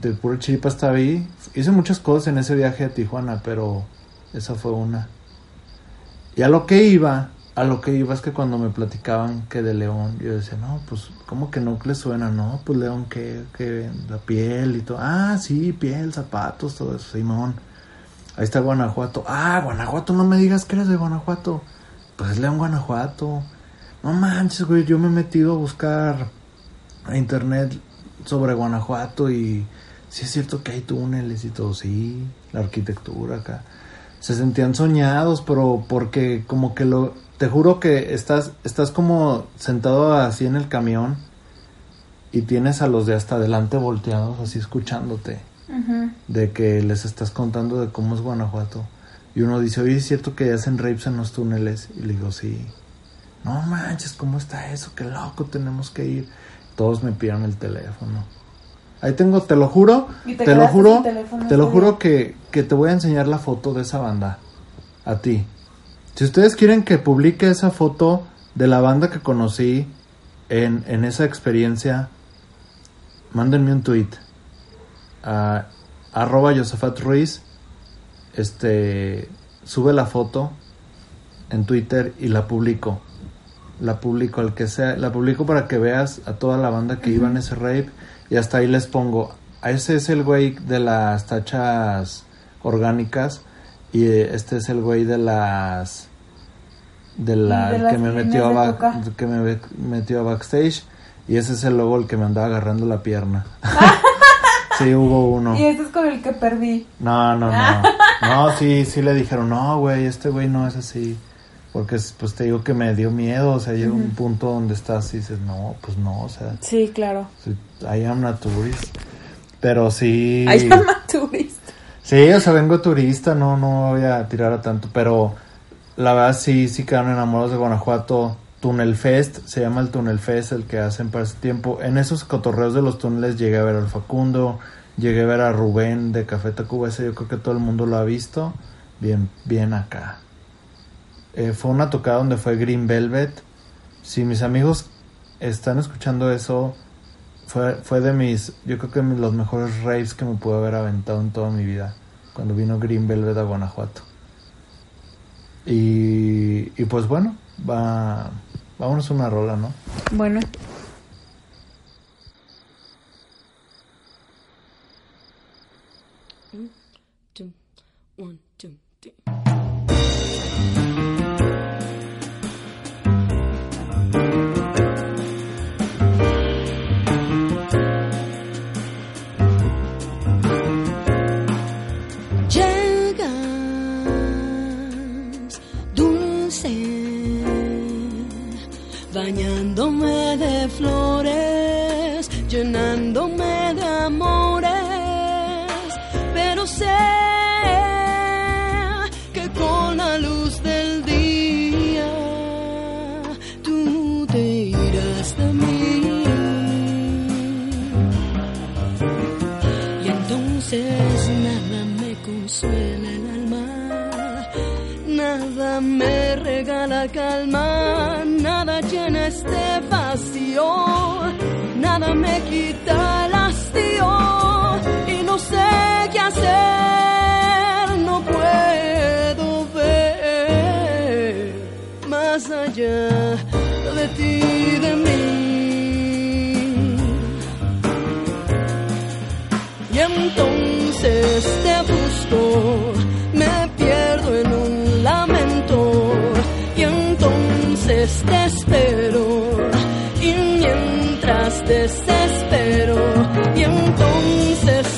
B: de pura chiripa estaba ahí. Hice muchas cosas en ese viaje a Tijuana, pero esa fue una. Y a lo que iba, a lo que iba es que cuando me platicaban que de León, yo decía, no, pues, ¿cómo que no le suena? No, pues León, que, que la piel y todo. Ah, sí, piel, zapatos, todo eso, Simón. Ahí está Guanajuato. Ah, Guanajuato, no me digas que eres de Guanajuato. Pues es León, Guanajuato. No manches, güey, yo me he metido a buscar a internet sobre Guanajuato y sí es cierto que hay túneles y todo, sí, la arquitectura acá. Se sentían soñados, pero porque como que lo, te juro que estás, estás como sentado así en el camión y tienes a los de hasta adelante volteados así escuchándote, de que les estás contando de cómo es Guanajuato. Y uno dice, oye, ¿es cierto que hacen rapes en los túneles? Y le digo, sí. No manches, ¿cómo está eso? Qué loco, tenemos que ir. Todos me pidieron el teléfono. Ahí tengo, te lo juro,
C: te
B: te, lo juro, te lo juro que, que te voy a enseñar la foto de esa banda. A ti. Si ustedes quieren que publique esa foto de la banda que conocí en, en esa experiencia, mándenme un tweet a arroba Josafat Ruiz. Este sube la foto en Twitter y la publico. La publico al que sea, la publico para que veas a toda la banda que iba en ese rape y hasta ahí les pongo. A ese es el güey de las tachas orgánicas y eh, este es el güey de las de la
C: De
B: que me metió a back- que me metió a backstage y ese es el logo el que me andaba agarrando la pierna. sí, hubo uno.
C: Y este es con el que perdí.
B: No, no, no. No, sí, sí le dijeron, no, güey, este güey no es así. Porque, pues te digo que me dio miedo, o sea, llega un punto donde estás y dices, no, pues no, o sea,
C: Sí, claro.
B: I am not tourist. Pero sí.
C: I am a tourist.
B: Sí, o sea, vengo turista, no, no voy a tirar a tanto, pero la verdad sí, sí quedaron enamorados de Guanajuato. Tunnel Fest, se llama el Tunnel Fest, el que hacen para ese tiempo. En esos cotorreos de los túneles llegué a ver al Facundo, llegué a ver a Rubén de Café Tacuba, ese yo creo que todo el mundo lo ha visto. Bien, bien acá. Eh, fue una tocada donde fue Green Velvet. Si mis amigos están escuchando eso, fue, fue de mis, yo creo que mis- los mejores raves que me pude haber aventado en toda mi vida, cuando vino Green Velvet a Guanajuato. Y, y pues bueno, va, vámonos a una rola, ¿no?
C: Bueno.
D: two, one, two, three. Bañándome de flores, llenándome de amores, pero sé que con la luz del día tú te irás de mí. Y entonces nada me consuela el alma, nada me regala calma, este vacío, nada me quita el hastío y no sé qué hacer, no puedo ver más allá de ti, de mí. Y entonces te busco, me pierdo entonces te espero, y mientras desespero, y entonces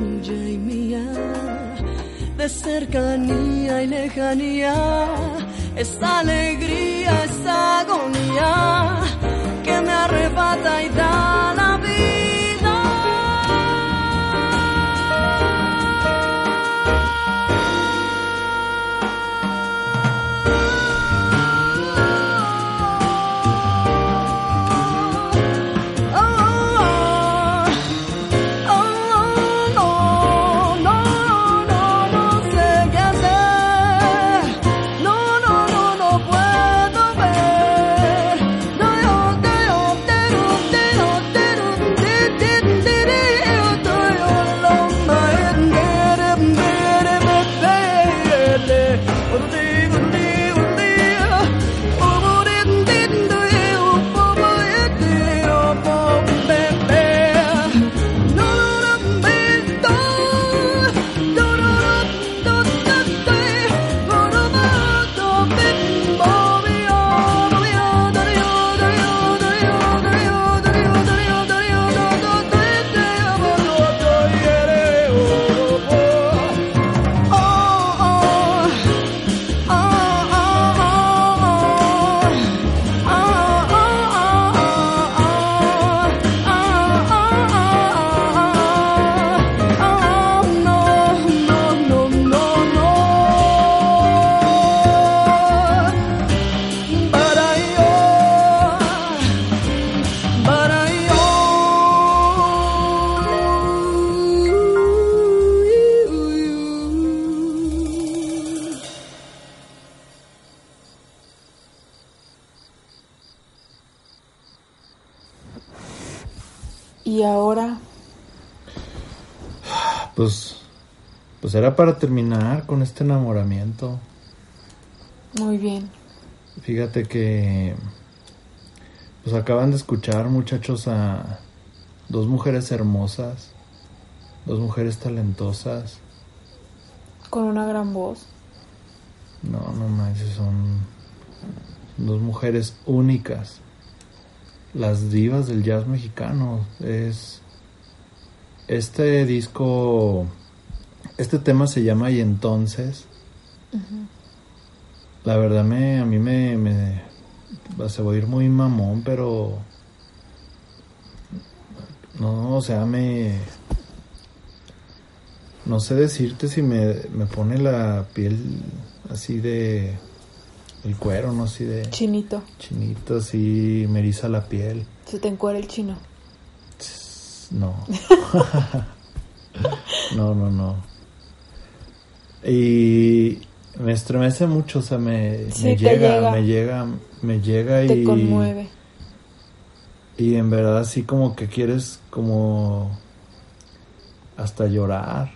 D: tuya y mía, de cercanía y lejanía, esta alegría, esta agonía que me arrebata y da la vida.
B: Era para terminar con este enamoramiento.
C: muy bien.
B: Fíjate que pues acaban de escuchar muchachos a dos mujeres hermosas, dos mujeres talentosas.
C: Con una gran voz.
B: No, no manches, son dos mujeres únicas. Las divas del jazz mexicano. Es este disco, este tema se llama Y entonces. La verdad me, a mí me, me se va a ir muy mamón, pero no, o sea, me no sé decirte si me, me pone la piel así de el cuero, no así de
C: Chinito.
B: chinito, así me eriza la piel.
C: Se te encuera el chino.
B: No. no, no, no. Y me estremece mucho, o sea, me,
C: Sí,
B: me llega,
C: llega.
B: me llega, me llega
C: Te
B: y
C: conmueve.
B: y en verdad así como que quieres como hasta llorar.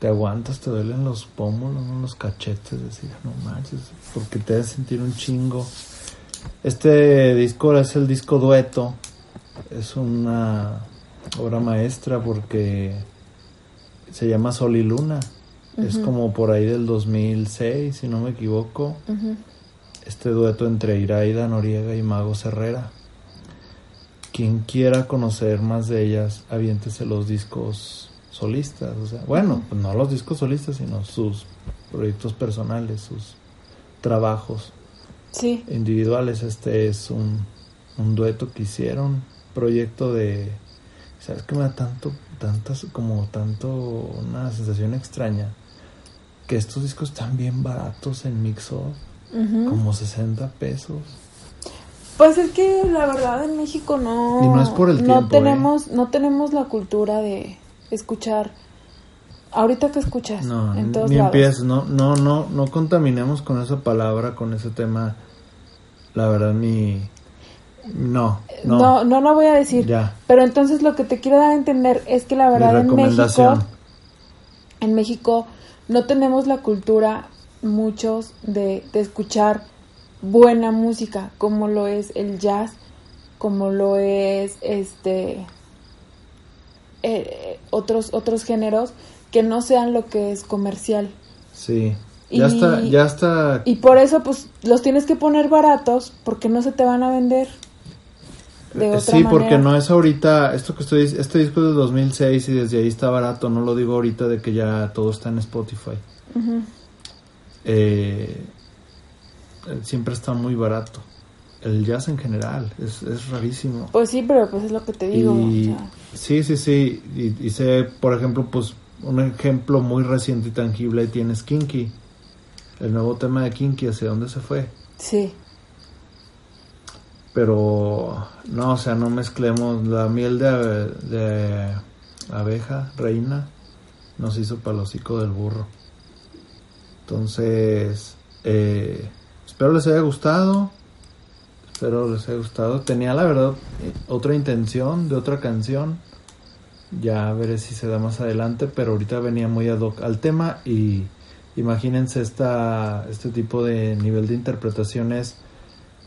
B: Te aguantas, te duelen los pómulos, ¿no? los cachetes, decir, no manches, porque te hace sentir un chingo. Este disco es el disco dueto, es una obra maestra porque se llama Sol y Luna. Es como por ahí del 2006, si no me equivoco. Este dueto entre Iraida Noriega y Mago Herrera. Quien quiera conocer más de ellas, aviéntese los discos solistas. O sea, bueno, pues no los discos solistas, sino sus proyectos personales, sus trabajos
C: Sí.
B: individuales. Este es un, un dueto que hicieron, proyecto de, ¿sabes qué me da tanto, tantas, como tanto, una sensación extraña? Que estos discos están bien baratos en Mixo,
C: Ujú.
B: como 60 pesos.
C: Pues es que la verdad en México no
B: Y no es por el
C: no
B: tiempo, ¿eh?
C: tenemos no tenemos la cultura de escuchar ahorita que escuchas
B: No,
C: en todos
B: ni
C: lados.
B: empieces, no, no, no, no contaminemos con esa palabra, con ese tema. La verdad, ni. No, no.
C: No, no, no voy a decir.
B: Ya.
C: Pero entonces lo que te quiero dar a entender es que la verdad en México, en México no tenemos la cultura muchos de, de escuchar buena música, como lo es el jazz, como lo es este eh, otros otros géneros que no sean lo que es comercial.
B: Sí. Ya
C: Y-
B: está, ya está.
C: Y por eso pues los tienes que poner baratos porque no se te van a vender de otra
B: sí, porque no es ahorita, esto que estoy, este disco es de 2006 y desde ahí está barato, no lo digo ahorita de que ya todo está en Spotify. Eh, eh, siempre está muy barato. El jazz en general es, es rarísimo.
C: Pues sí, pero pues es lo que te digo.
B: y,
C: o sea,
B: sí, sí, sí. Y, y sé, por ejemplo, pues un ejemplo muy reciente y tangible tienes Kinky. El nuevo tema de Kinky, ¿hacia dónde se fue?
C: sí.
B: Pero no, o sea, no mezclemos la miel de, de abeja, reina, nos hizo hocico del burro. Entonces, eh, espero les haya gustado. Espero les haya gustado. Tenía la verdad otra intención de otra canción. Ya veré si se da más adelante, pero ahorita venía muy ad hoc al tema y imagínense esta, este tipo de nivel de interpretaciones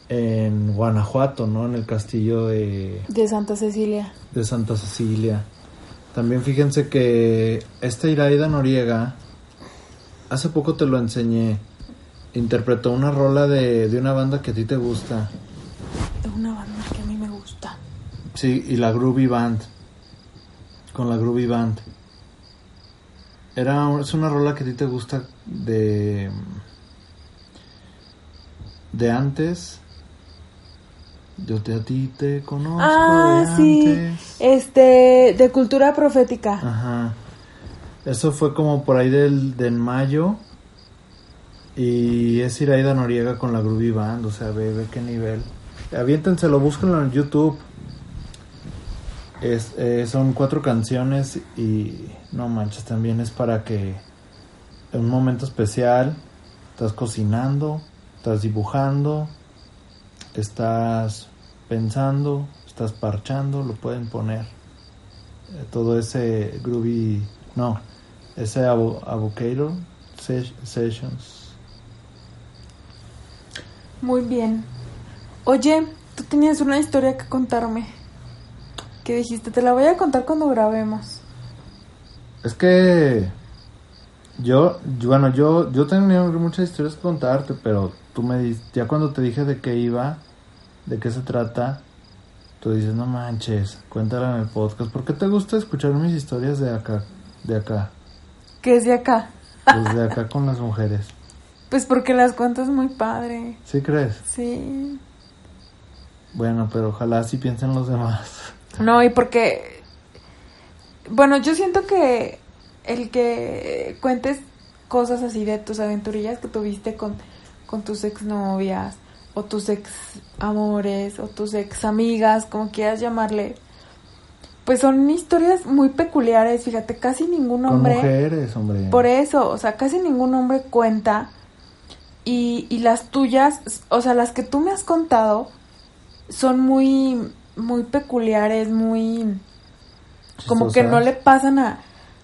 B: en Guanajuato, ¿no? En el castillo de,
C: De Santa Cecilia.
B: de Santa Cecilia. También fíjense que esta Iraida Noriega, hace poco te lo enseñé, interpretó una rola de, de una banda que a ti te gusta.
C: De una banda que a mí me gusta.
B: Sí, y la Groovy Band. Con la Groovy Band. Era, es una rola que a ti te gusta de. de antes. Yo te, a ti te conozco
C: Ah,
B: de
C: sí.
B: antes.
C: Este, de cultura profética.
B: Ajá. Eso fue como por ahí del, del mayo. Y es Iraida Noriega con la Groovy Band. O sea, ve, ve qué nivel. Aviéntenselo, búsquenlo en YouTube. Es, eh, son cuatro canciones y no manches, también es para que en un momento especial estás cocinando, estás dibujando, estás pensando, estás parchando, lo pueden poner. Eh, todo ese groovy, no, ese avo- avocado ses- sessions.
C: Muy bien. Oye, tú tenías una historia que contarme. Que dijiste, te la voy a contar cuando grabemos.
B: Es que yo, yo- bueno, yo, yo tenía muchas historias que contarte, pero tú me ya cuando te dije de qué iba, de qué se trata, tú dices, no manches, cuéntala en el podcast. ¿Por qué te gusta escuchar mis historias de acá, de acá,
C: Que es de acá.
B: pues de acá con las mujeres?
C: Pues porque las cuentas muy padre.
B: ¿Sí crees?
C: Sí.
B: Bueno, pero ojalá sí piensen los demás.
C: No, y porque. Bueno, yo siento que el que cuentes cosas así de tus aventurillas que tuviste con, con tus exnovias, o tus ex amores, o tus ex amigas, como quieras llamarle, pues son historias muy peculiares. Fíjate, casi ningún
B: Con
C: hombre.
B: mujeres, hombre.
C: Por eso, o sea, casi ningún hombre cuenta. Y, y las tuyas, o sea, las que tú me has contado, son muy, muy peculiares, muy... Como que no le pasan a,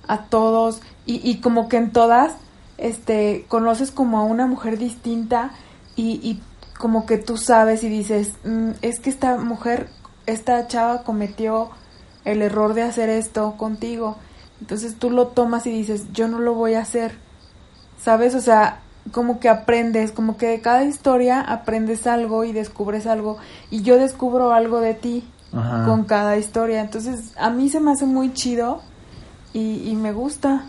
C: a todos. Y, y como que en todas, este, conoces como a una mujer distinta. Y, y como que tú sabes y dices, "Mm, es que esta mujer, esta chava cometió el error de hacer esto contigo. Entonces tú lo tomas y dices, yo no lo voy a hacer. ¿Sabes? O sea, como que aprendes, como que de cada historia aprendes algo y descubres algo. Y yo descubro algo de ti
B: Ajá.
C: con cada historia. Entonces a mí se me hace muy chido y, y me gusta.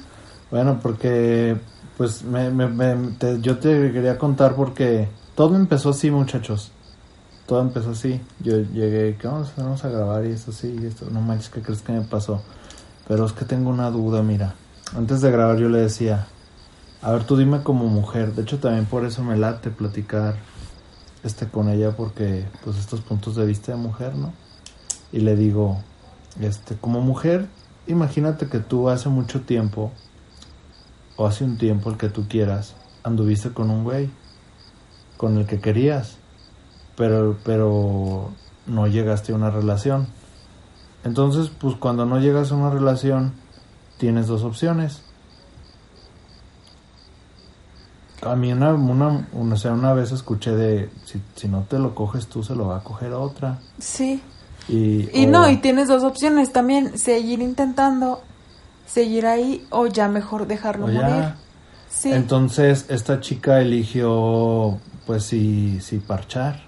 B: Bueno, porque pues me, me- me- te- yo te quería contar porque todo empezó así, muchachos. Todo empezó así. Yo llegué, que vamos, a grabar y eso sí, y esto, no manches, ¿qué crees que me pasó? Pero es que tengo una duda, mira. Antes de grabar yo le decía, a ver, tú dime como mujer. De hecho, también por eso me late platicar este con ella porque pues estos puntos de vista de mujer, ¿no? Y le digo, este, como mujer, imagínate que tú hace mucho tiempo o hace un tiempo, el que tú quieras, anduviste con un güey, con el que querías, pero, pero no llegaste a una relación. Entonces, pues cuando no llegas a una relación, tienes dos opciones. A mí una, una, una- o sea, una vez escuché de, si, si no te lo coges tú, se lo va a coger otra.
C: Sí.
B: Y,
C: Y
B: o-
C: no, y tienes dos opciones también, seguir intentando, seguir ahí o ya mejor dejarlo
B: o ya.
C: morir. Sí.
B: Entonces, esta chica eligió, pues sí, sí, parchar.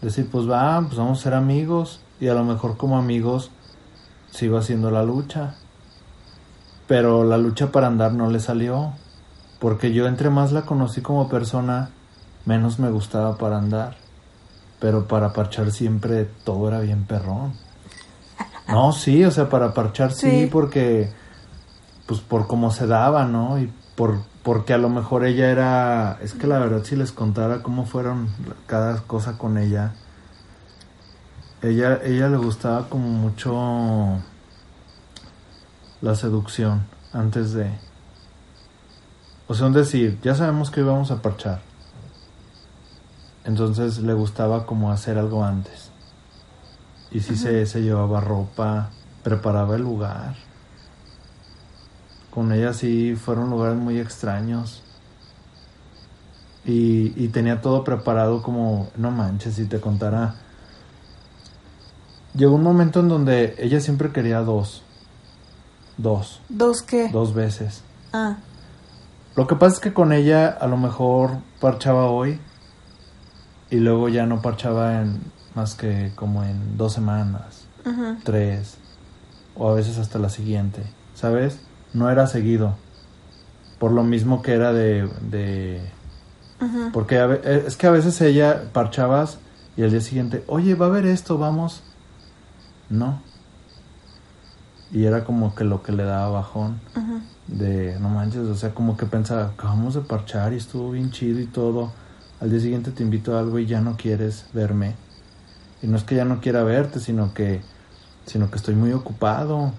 B: Decir, pues va, pues vamos a ser amigos. Y a lo mejor como amigos sigo haciendo la lucha. Pero la lucha para andar no le salió. Porque yo entre más la conocí como persona, menos me gustaba para andar. Pero para parchar siempre todo era bien perrón. No, sí, o sea, para parchar sí,
C: Sí.
B: porque pues por cómo se daba, ¿no? Y por porque a lo mejor ella era, es que la verdad si les contara cómo fueron cada cosa con ella, ella ella le gustaba como mucho la seducción antes de o sea, un decir, ya sabemos que íbamos a parchar. Entonces le gustaba como hacer algo antes. Y si se, se llevaba ropa, preparaba el lugar. Con ella sí fueron lugares muy extraños. Y, y tenía todo preparado como, no manches, si te contara. Llegó un momento en donde ella siempre quería dos. Dos.
C: ¿Dos qué?
B: Dos veces.
C: Ah,
B: Lo que pasa es que con ella a lo mejor parchaba hoy y luego ya no parchaba en más que como en dos semanas, tres o a veces hasta la siguiente, ¿sabes? No era seguido. Por lo mismo que era de... de porque a eh, es que a veces ella parchabas y al día siguiente, oye, va a haber esto, vamos. No. Y era como que lo que le daba bajón de no manches, o sea, como que pensaba, acabamos de parchar y estuvo bien chido y todo. Al día siguiente te invito a algo y ya no quieres verme. Y no es que ya no quiera verte, sino que sino que estoy muy ocupado.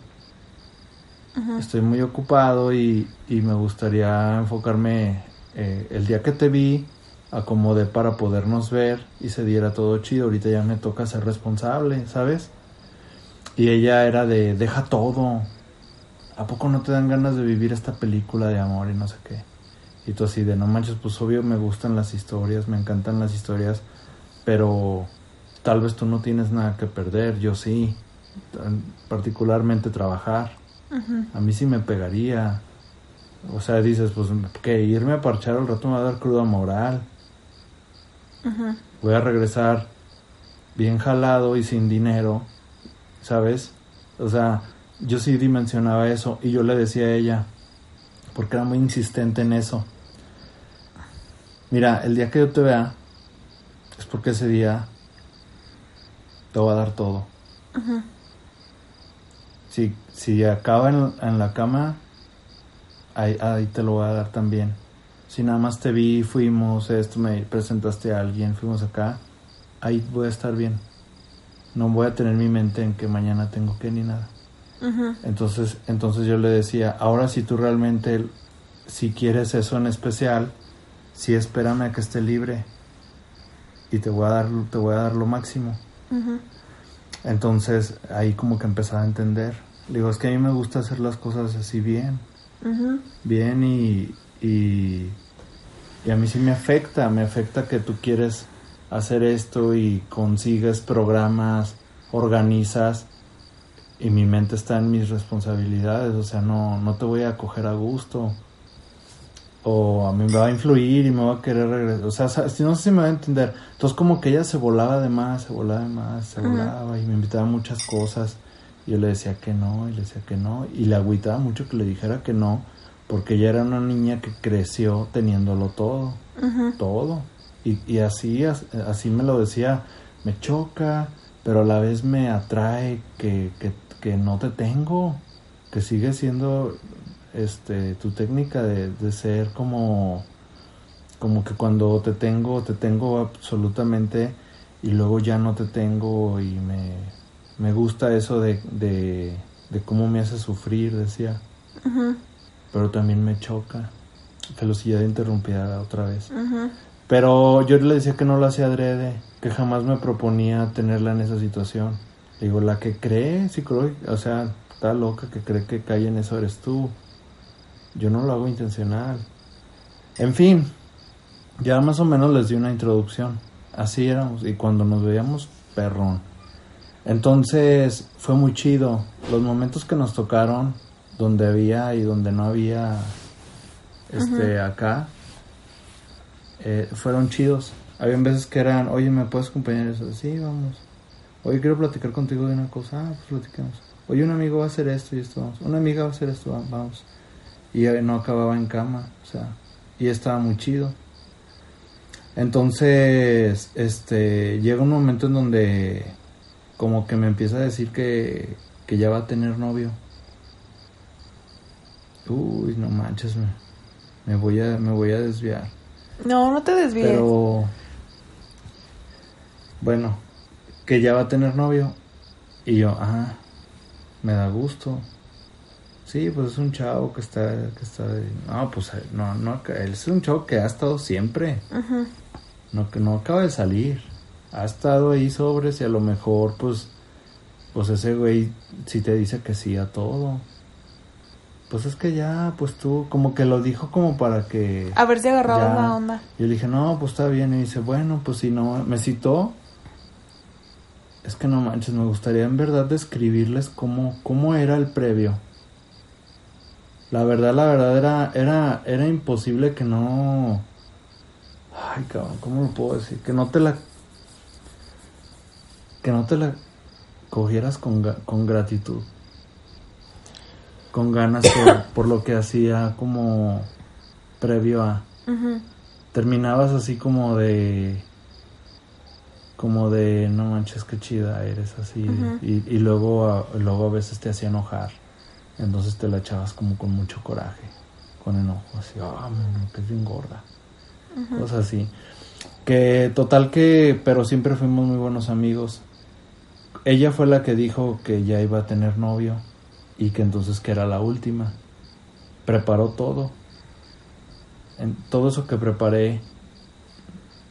B: Estoy muy ocupado y, y me gustaría enfocarme eh, el día que te vi, acomodé para podernos ver y se diera todo chido. Ahorita ya me toca ser responsable, ¿sabes? Y ella era de, deja todo, ¿a poco no te dan ganas de vivir esta película de amor y no sé qué? Y tú así de, no manches, pues obvio me gustan las historias, me encantan las historias, pero tal vez tú no tienes nada que perder, yo sí, particularmente trabajar. A mí sí me pegaría. O sea, dices, pues que irme a parchar al rato me va a dar cruda moral. Voy a regresar bien jalado y sin dinero, ¿sabes? O sea, yo sí dimensionaba eso y yo le decía a ella, porque era muy insistente en eso. Mira, el día que yo te vea, es porque ese día te voy a dar todo. Si, si acaba en, en la cama, ahí, ahí te lo voy a dar también. Si nada más te vi, fuimos, esto, me presentaste a alguien, fuimos acá, ahí voy a estar bien. No voy a tener mi mente en que mañana tengo que ni nada. Entonces, entonces yo le decía, ahora si tú realmente, si quieres eso en especial, sí espérame a que esté libre y te voy a dar, te voy a dar lo máximo. Entonces ahí como que empezaba a entender. Le digo, es que a mí me gusta hacer las cosas así bien, bien y, y, y a mí sí me afecta, me afecta que tú quieres hacer esto y consigues programas, organizas y mi mente está en mis responsabilidades, o sea, no, no te voy a coger a gusto o a mí me va a influir y me va a querer regresar, o sea, sa- no sé si me va a entender. Entonces como que ella se volaba de más, se volaba de más, se volaba y me invitaba a muchas cosas. Y yo le decía que no, y le decía que no, y le agüitaba mucho que le dijera que no, porque ella era una niña que creció teniéndolo todo, todo. Y, y así, as- así me lo decía, me choca, pero a la vez me atrae que, que, que no te tengo, que sigue siendo este tu técnica de, de ser como como que cuando te tengo te tengo absolutamente y luego ya no te tengo y me, me gusta eso de, de, de cómo me hace sufrir decía. Pero también me choca. Velocidad interrumpida otra vez. Pero yo le decía que no lo hacía adrede, que jamás me proponía tenerla en esa situación. Le digo, la que cree psicológica, o sea, está loca que cree que cae en eso eres tú. Yo no lo hago intencional. En fin, ya más o menos les di una introducción. Así éramos. Y cuando nos veíamos, perrón. Entonces fue muy chido. Los momentos que nos tocaron, donde había y donde no había, este, acá, eh, fueron chidos. Había veces que eran, oye, ¿me puedes acompañar eso? Sí, vamos. Oye, quiero platicar contigo de una cosa. Ah, pues platiquemos. Oye, un amigo va a hacer esto y esto, vamos. Una amiga va a hacer esto, va- vamos. Y no acababa en cama, o sea, y estaba muy chido. Entonces, este, llega un momento en donde como que me empieza a decir que, que ya va a tener novio. Uy, no manches, me, me voy a, me voy a desviar.
C: No, no te desvíes.
B: Pero bueno, que ya va a tener novio. Y yo, ah, me da gusto. Sí, pues es un chavo que está, que está, no, pues no, no, él es un chavo que ha estado siempre. No, que no acaba de salir. Ha estado ahí sobres y a lo mejor, pues, pues ese güey sí te dice que sí a todo. Pues es que ya, pues tú, como que lo dijo como para que...
C: A ver si agarrabas
B: Ya.
C: la onda.
B: Yo le dije, no, pues está bien. Y dice, bueno, pues si no, me citó. Es que no manches, me gustaría en verdad describirles cómo, cómo era el previo. La verdad, la verdad era, era, era imposible que no... Ay, cabrón, ¿cómo lo puedo decir? Que no te la... Que no te la cogieras con, con gratitud. Con ganas por, por lo que hacía como previo a. Terminabas así como de como de no manches qué chida eres así y, y luego a, luego a veces te hacía enojar entonces te la echabas como con mucho coraje con enojo así ah man, que es bien gorda cosas así. Que total que pero siempre fuimos muy buenos amigos. Ella fue la que dijo que ya iba a tener novio y que entonces que era la última. Preparó todo. En todo eso que preparé,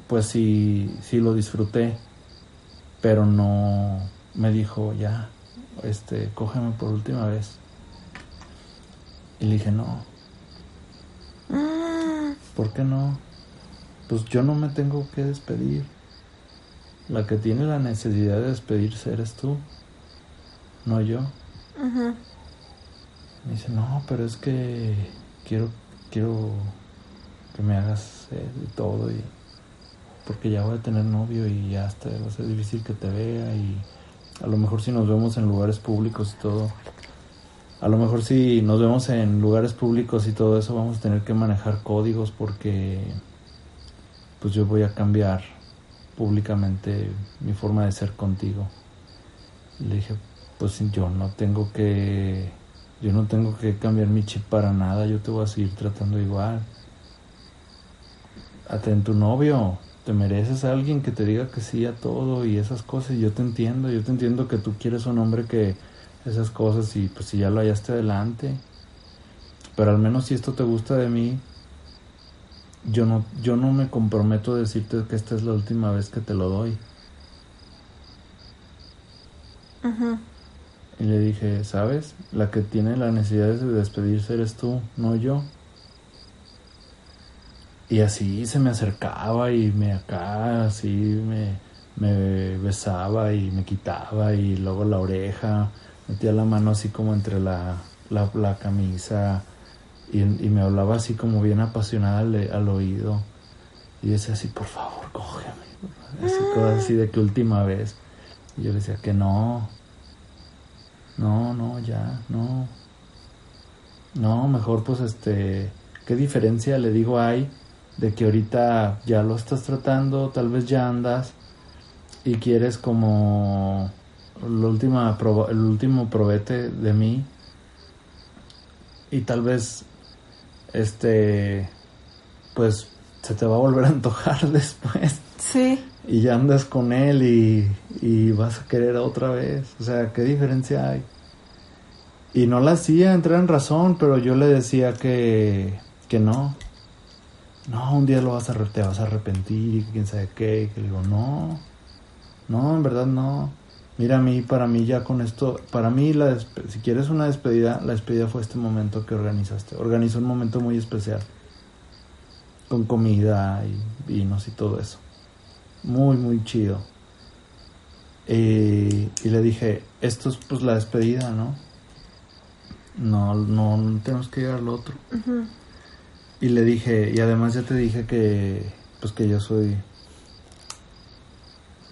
B: pues sí, sí lo disfruté, pero no me dijo ya, este, cógeme por última vez. Y le dije, no,
C: Mm,
B: ¿por qué no? Pues yo no me tengo que despedir. La que tiene la necesidad de despedirse eres tú, no yo. Me dice, no, pero es que quiero, quiero que me hagas eh, y todo y porque ya voy a tener novio y ya hasta va a ser difícil que te vea y a lo mejor si nos vemos en lugares públicos y todo, a lo mejor si nos vemos en lugares públicos y todo eso vamos a tener que manejar códigos porque pues yo voy a cambiar públicamente mi forma de ser contigo. Le dije, pues yo no tengo que, yo no tengo que cambiar mi chip para nada, yo te voy a seguir tratando igual. Atén tu novio, te mereces a alguien que te diga que sí a todo y esas cosas, yo te entiendo, yo te entiendo que tú quieres un hombre que esas cosas y pues si ya lo hallaste adelante. Pero al menos si esto te gusta de mí, yo no, yo no me comprometo a decirte que esta es la última vez que te lo doy. Y le dije, ¿sabes? La que tiene la necesidad de despedirse eres tú, no yo. Y así se me acercaba y me acá, así me, me besaba y me quitaba y luego la oreja, metía la mano así como entre la, la, la camisa y, y me hablaba así como bien apasionada al, al oído. Y decía así, por favor, cógeme. Así, cosas así de que última vez. Y yo le decía que no, no, no, ya, no. No, mejor pues este, ¿qué diferencia le digo hay de que ahorita ya lo estás tratando, tal vez ya andas y quieres como la última proba- el último probete de mí y tal vez este pues se te va a volver a antojar después
C: Sí.
B: y ya andas con él y, y vas a querer otra vez. O sea, ¿qué diferencia hay? Y no la hacía entrar en razón, pero yo le decía que, que no. No, un día lo vas a, te vas a arrepentir y quién sabe qué. Y que le digo, no, no, en verdad no. Mira, a mí, para mí ya con esto, para mí, la si quieres una despedida, la despedida fue este momento que organizaste. Organizó un momento muy especial. con comida y vinos y todo eso. Muy, muy chido. Eh, y le dije, esto es pues la despedida, ¿no? No, no, no tenemos que llegar al otro. Y le dije, y además ya te dije que, pues que yo soy,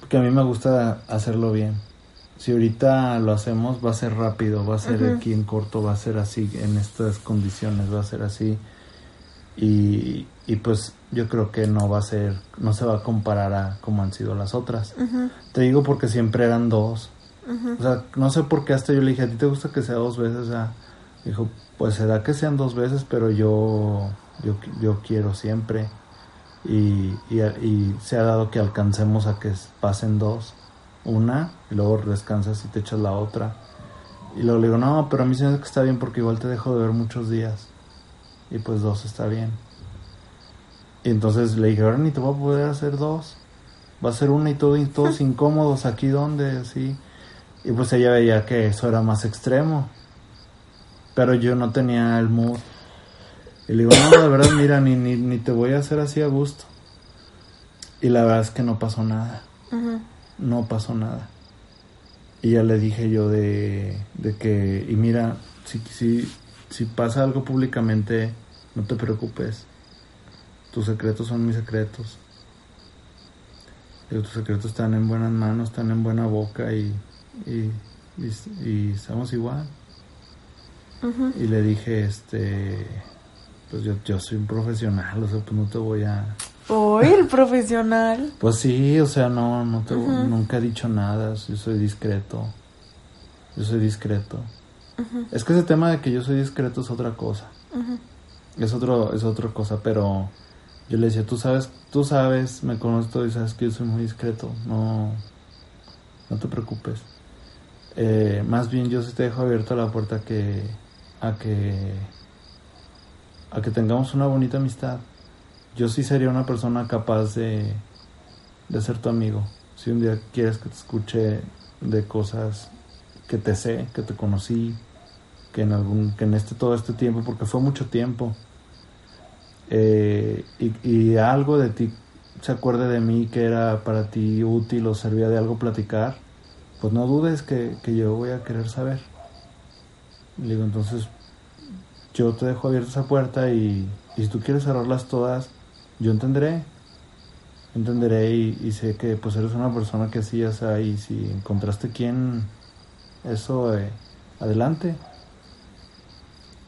B: que a mí me gusta hacerlo bien. Si ahorita lo hacemos va a ser rápido, va a ser aquí en corto, va a ser así, en estas condiciones, va a ser así. Y, y pues yo creo que no va a ser, no se va a comparar a como han sido las otras. Te digo porque siempre eran dos. O sea, no sé por qué hasta yo le dije, ¿a ti te gusta que sea dos veces? O sea, dijo, pues se da que sean dos veces, pero yo, yo, yo quiero siempre. Y, y, y se ha dado que alcancemos a que pasen dos. Una, y luego descansas y te echas la otra. Y luego le digo, no, pero a mí se me hace que está bien porque igual te dejo de ver muchos días. Y pues dos está bien. Y entonces le dije, ahora ni te voy a poder hacer dos. Va a ser una y todo y todos incómodos aquí donde, así. Y pues ella veía que eso era más extremo. Pero yo no tenía el mood. Y le digo, no, de verdad, mira, ni, ni, ni te voy a hacer así a gusto. Y la verdad es que no pasó nada. No pasó nada. Y ya le dije yo de, de que, y mira, si, si, si pasa algo públicamente, no te preocupes. Tus secretos son mis secretos. Digo, tus secretos están en buenas manos, están en buena boca y, y, y, y estamos igual. Y le dije, este, pues yo, yo soy un profesional, o sea, pues no te voy a...
C: Hoy el profesional.
B: Pues sí, o sea, no, no te, nunca he dicho nada, yo soy discreto. Yo soy discreto. Es que ese tema de que yo soy discreto es otra cosa. Es otro, es otra cosa, pero yo le decía, tú sabes, tú sabes, me conozco y sabes que yo soy muy discreto, no, no te preocupes. Eh, más bien yo sí te dejo abierta la puerta a que, a que, a que tengamos una bonita amistad. Yo sí sería una persona capaz de, de ser tu amigo. Si un día quieres que te escuche de cosas que te sé, que te conocí, que en algún, que en este todo este tiempo, porque fue mucho tiempo, eh, y, algo de ti se acuerde de mí que era para ti útil o servía de algo platicar, pues no dudes que, que yo voy a querer saber. Digo, entonces yo te dejo abierta esa puerta y, y si tú quieres cerrarlas todas, yo entenderé. Entenderé y, y sé que pues eres una persona que así, o sea, y si encontraste quien eso, eh, adelante.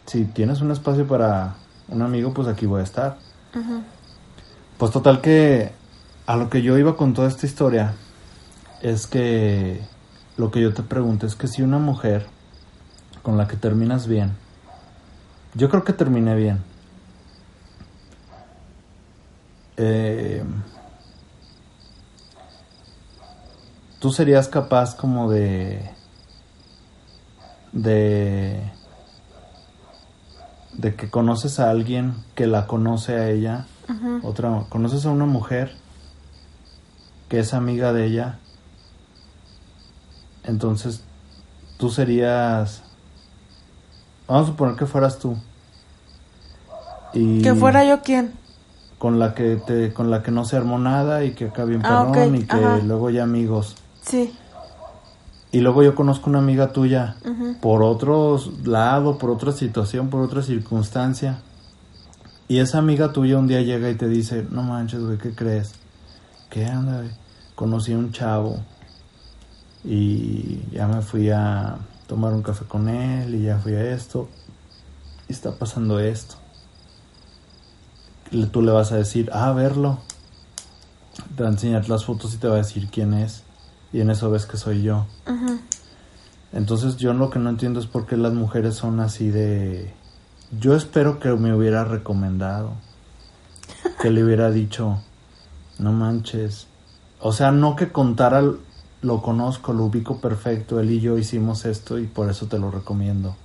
B: Si tienes un espacio para un amigo, pues aquí voy a estar. Pues total que a lo que yo iba con toda esta historia es que lo que yo te pregunto es que si una mujer con la que terminas bien, yo creo que terminé bien. Eh, tú serías capaz como de de de que conoces a alguien que la conoce a ella otra, conoces a una mujer que es amiga de ella, entonces tú serías, vamos a suponer que fueras tú. Y
C: Que fuera yo quien.
B: Con la que te, con la que no se armó nada y que acá bien
C: Ah,
B: y que
C: ajá.
B: luego ya amigos.
C: Sí.
B: Y luego yo conozco una amiga tuya por otro lado, por otra situación, por otra circunstancia. Y esa amiga tuya un día llega y te dice, no manches, güey, ¿qué crees? ¿Qué anda, güey? Conocí a un chavo y ya me fui a tomar un café con él y ya fui a esto. Y está pasando esto. Tú le vas a decir, ah, verlo. Te va a enseñar las fotos y te va a decir quién es. Y en eso ves que soy yo. Entonces yo lo que no entiendo es por qué las mujeres son así de... Yo espero que me hubiera recomendado. Que le hubiera dicho, no manches. O sea, no que contara, lo conozco, lo ubico perfecto, él y yo hicimos esto y por eso te lo recomiendo.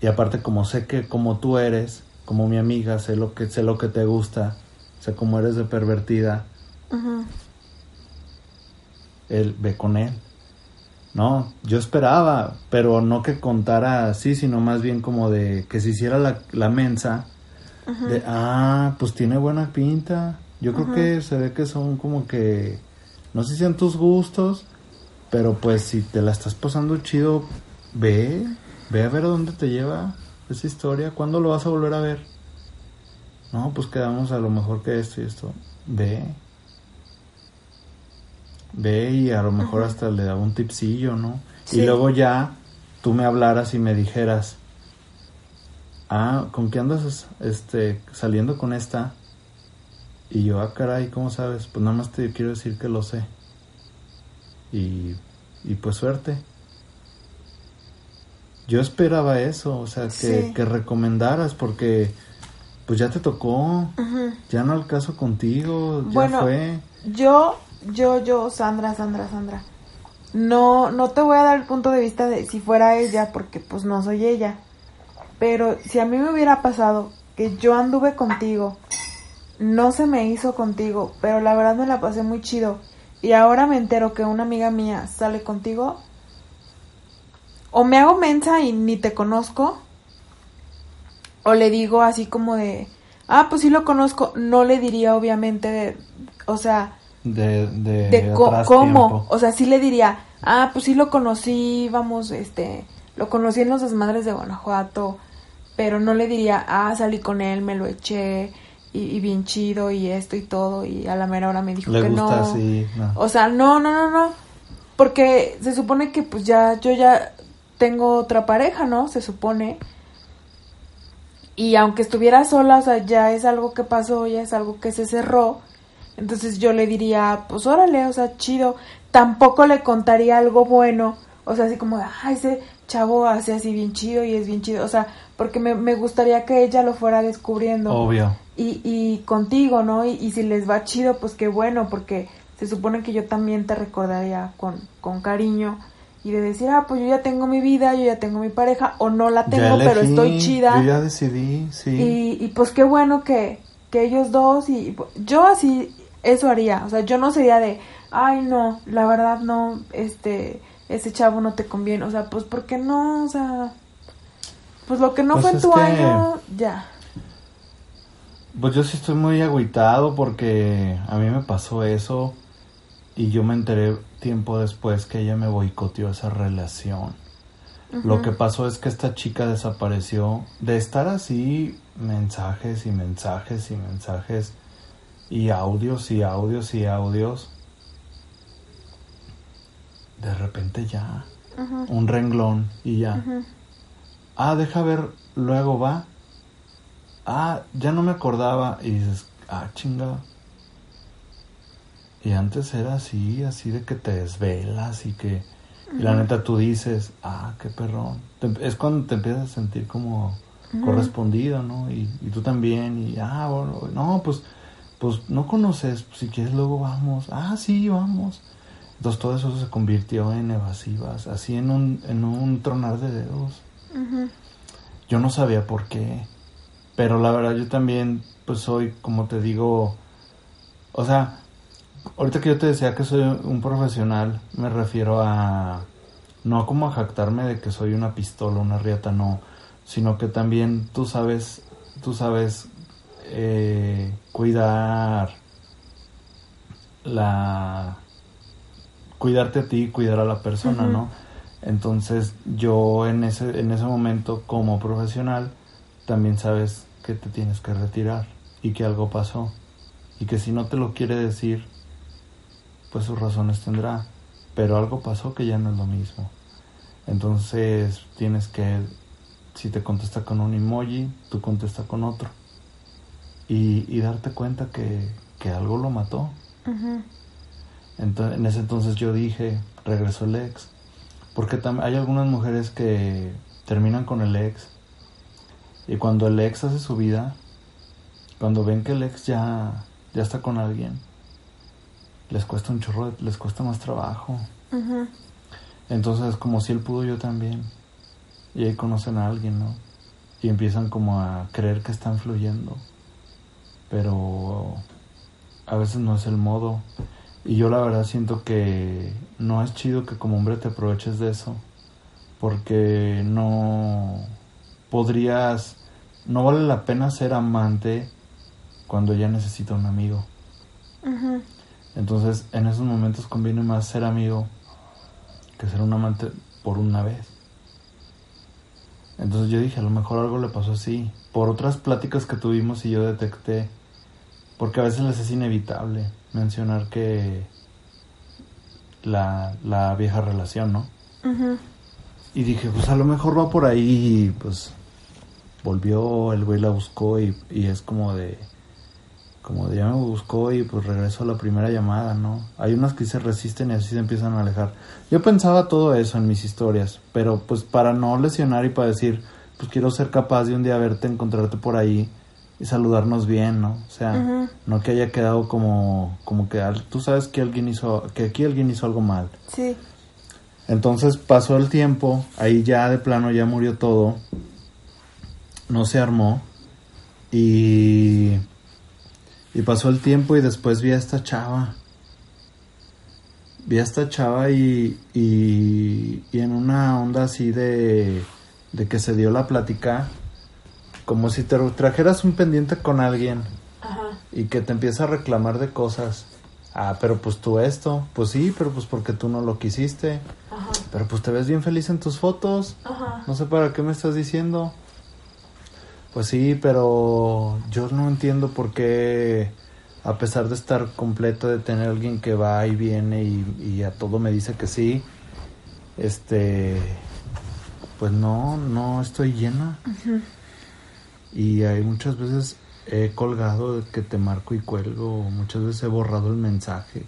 B: Y aparte como sé que como tú eres, como mi amiga, sé lo que sé lo que te gusta, sé cómo eres de pervertida,
C: Ujú.
B: él ve con él. No, yo esperaba, pero no que contara así, sino más bien como de que se hiciera la, la mensa de, ah, pues tiene buena pinta. Yo creo que se ve que son como que, no sé si sean tus gustos, pero pues si te la estás pasando chido, ve, ve a ver a dónde te lleva esa historia. ¿Cuándo lo vas a volver a ver? No, pues quedamos a lo mejor que esto y esto. Ve. Ve y a lo mejor hasta le daba un tipsillo, ¿no?
C: Sí.
B: Y luego ya tú me hablaras y me dijeras, ah, ¿con qué andas este, saliendo con esta? Y yo, ah, caray, ¿cómo sabes? Pues nada más te quiero decir que lo sé. Y, y pues suerte. Yo esperaba eso, o sea, que,
C: Sí.
B: que recomendaras, porque pues ya te tocó, ya no al caso contigo, ya
C: Bueno,
B: fue.
C: Yo, yo, yo, Sandra, Sandra, Sandra. No, no te voy a dar el punto de vista de si fuera ella, porque pues no soy ella. Pero si a mí me hubiera pasado que yo anduve contigo, no se me hizo contigo, pero la verdad me la pasé muy chido. Y ahora me entero que una amiga mía sale contigo. O me hago mensa y ni te conozco. O le digo así como de, ah, pues sí lo conozco. No le diría obviamente de, o sea,
B: De, de,
C: cómo.
B: tiempo.
C: O sea, sí le diría, ah, pues sí lo conocí, vamos, este, lo conocí en los desmadres de Guanajuato, pero no le diría, ah, salí con él, me lo eché, y, y bien chido, y esto y todo, y a la mera hora me dijo
B: Le
C: que
B: gusta
C: no.
B: no.
C: O sea, no, no, no, no. Porque se supone que pues ya, yo ya tengo otra pareja, ¿no? Se supone. Y aunque estuviera sola, o sea, ya es algo que pasó, ya es algo que se cerró. Entonces yo le diría, pues órale, o sea, chido. Tampoco le contaría algo bueno. O sea, así como, ay, ese chavo hace así bien chido y es bien chido. O sea, porque me, me gustaría que ella lo fuera descubriendo
B: Obvio.
C: y, y contigo, ¿no? Y, y si les va chido, pues qué bueno, porque se supone que yo también te recordaría con, con cariño y de decir, ah, pues yo ya tengo mi vida, yo ya tengo mi pareja, o no la tengo, pero estoy chida.
B: Yo ya decidí, sí.
C: Y, y pues qué bueno que, que ellos dos, y yo así, eso haría, o sea, yo no sería de, ay, no, la verdad no, este, ese chavo no te conviene, o sea, pues porque no, o sea, pues lo que no
B: Pues
C: fue en tu
B: que-
C: año, ya.
B: Pues yo sí estoy muy agüitado porque a mí me pasó eso y yo me enteré tiempo después que ella me boicoteó esa relación. Lo que pasó es que esta chica desapareció de estar así mensajes y mensajes y mensajes y audios y audios y audios. De repente ya, un renglón y ya. Ah, deja ver, luego va. Ah, ya no me acordaba. Y dices, ah, chinga. Y antes era así, así de que te desvelas y que... Y la neta tú dices, ah, qué perrón. Te- es cuando te empiezas a sentir como correspondido, ¿no? Y, y tú también. Y, ah, bueno, no, pues, pues no conoces. Si quieres luego vamos. Ah, sí, vamos. Entonces todo eso se convirtió en evasivas, así en un, en un tronar de dedos. Yo no sabía por qué. Pero la verdad yo también, pues soy, como te digo, o sea, ahorita que yo te decía que soy un profesional, me refiero a, no como a jactarme de que soy una pistola, una riata, no, sino que también tú sabes, tú sabes eh, cuidar la, cuidarte a ti cuidar a la persona. ¿no? Entonces yo en ese, en ese momento como profesional también sabes que te tienes que retirar y que algo pasó y que si no te lo quiere decir pues sus razones tendrá pero algo pasó que ya no es lo mismo entonces tienes que si te contesta con un emoji tú contesta con otro y, y darte cuenta que, que algo lo mató
C: Ujú.
B: Ento- en ese entonces yo dije, regresó el ex. Porque hay algunas mujeres que terminan con el ex. Y cuando el ex hace su vida, cuando ven que el ex ya, ya está con alguien, les cuesta un chorro, les cuesta más trabajo.
C: Ujú.
B: Entonces, como si él pudo, yo también. Y ahí conocen a alguien, ¿no? Y empiezan como a creer que están fluyendo. Pero a veces no es el modo. Y yo la verdad siento que no es chido que como hombre te aproveches de eso. Porque no podrías no vale la pena ser amante cuando ya necesita un amigo. Entonces, en esos momentos conviene más ser amigo que ser un amante por una vez. Entonces yo dije, a lo mejor algo le pasó así. Por otras pláticas que tuvimos y yo detecté, porque a veces les es inevitable mencionar que la, la vieja relación, ¿no? Y dije, pues a lo mejor va por ahí y pues volvió, el güey la buscó y, y es como de, como de ya me buscó y pues regreso a la primera llamada, ¿no? Hay unas que se resisten y así se empiezan a alejar. Yo pensaba todo eso en mis historias, pero pues para no lesionar y para decir, pues quiero ser capaz de un día verte, encontrarte por ahí y saludarnos bien, ¿no? O sea, no que haya quedado como, como que tú sabes que alguien hizo, que aquí alguien hizo algo mal.
C: Sí.
B: Entonces pasó el tiempo, ahí ya de plano ya murió todo, no se armó y, y pasó el tiempo y después vi a esta chava. Vi a esta chava y, y, y en una onda así de, de que se dio la plática, como si te trajeras un pendiente con alguien
C: Ajá.
B: y que te empieza a reclamar de cosas. Ah, pero pues tú esto, pues sí, pero pues porque tú no lo quisiste.
C: Ajá.
B: Pero pues te ves bien feliz en tus fotos.
C: Ajá.
B: No sé para qué me estás diciendo. Pues sí, pero yo no entiendo por qué, a pesar de estar completo, de tener alguien que va y viene y, y a todo me dice que sí, este, pues no, no estoy llena. Y hay muchas veces he colgado de que te marco y cuelgo, muchas veces he borrado el mensaje.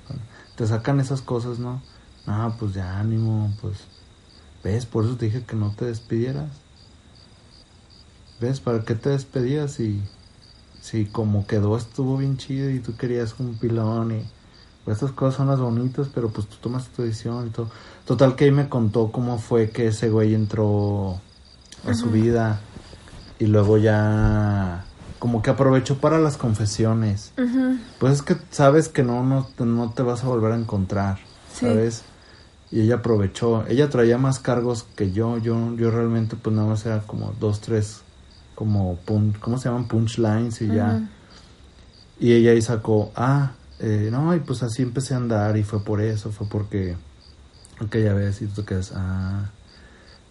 B: Te sacan esas cosas, ¿no? Ah, pues ya ánimo, pues. ¿Ves? Por eso te dije que no te despidieras. ¿Ves? ¿Para qué te despedías si, si como quedó estuvo bien chido y tú querías un pilón y pues estas cosas son las bonitas, pero pues tú tomas tu decisión y todo. Total que ahí me contó cómo fue que ese güey entró a su vida y luego ya como que aprovechó para las confesiones. Pues es que sabes que no, no, no te vas a volver a encontrar,
C: Sí.
B: ¿sabes? Y ella aprovechó. Ella traía más cargos que yo. Yo, yo realmente pues nada más era como dos, tres, como, pun ¿cómo se llaman? Punchlines y ya. Y ella ahí sacó, ah, eh, no, y pues así empecé a andar y fue por eso, fue porque, aquella vez y tú quedas, ah.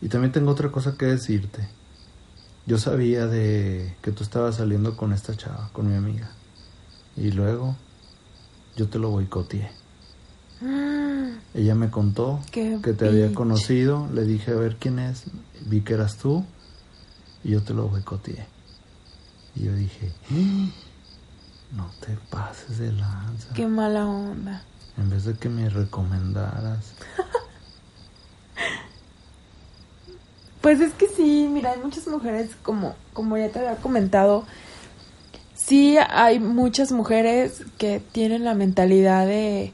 B: Y también tengo otra cosa que decirte. Yo sabía de que tú estabas saliendo con esta chava, con mi amiga. Y luego yo te lo boicoteé. Ella me contó que te había conocido, le dije a ver quién es, vi que eras tú y yo te lo boicoteé. Y yo dije, "Ah, no te pases de lanza.
C: Qué mala onda.
B: En vez de que me recomendaras.
C: Pues es que sí, mira, hay muchas mujeres, como, como ya te había comentado, sí hay muchas mujeres que tienen la mentalidad de,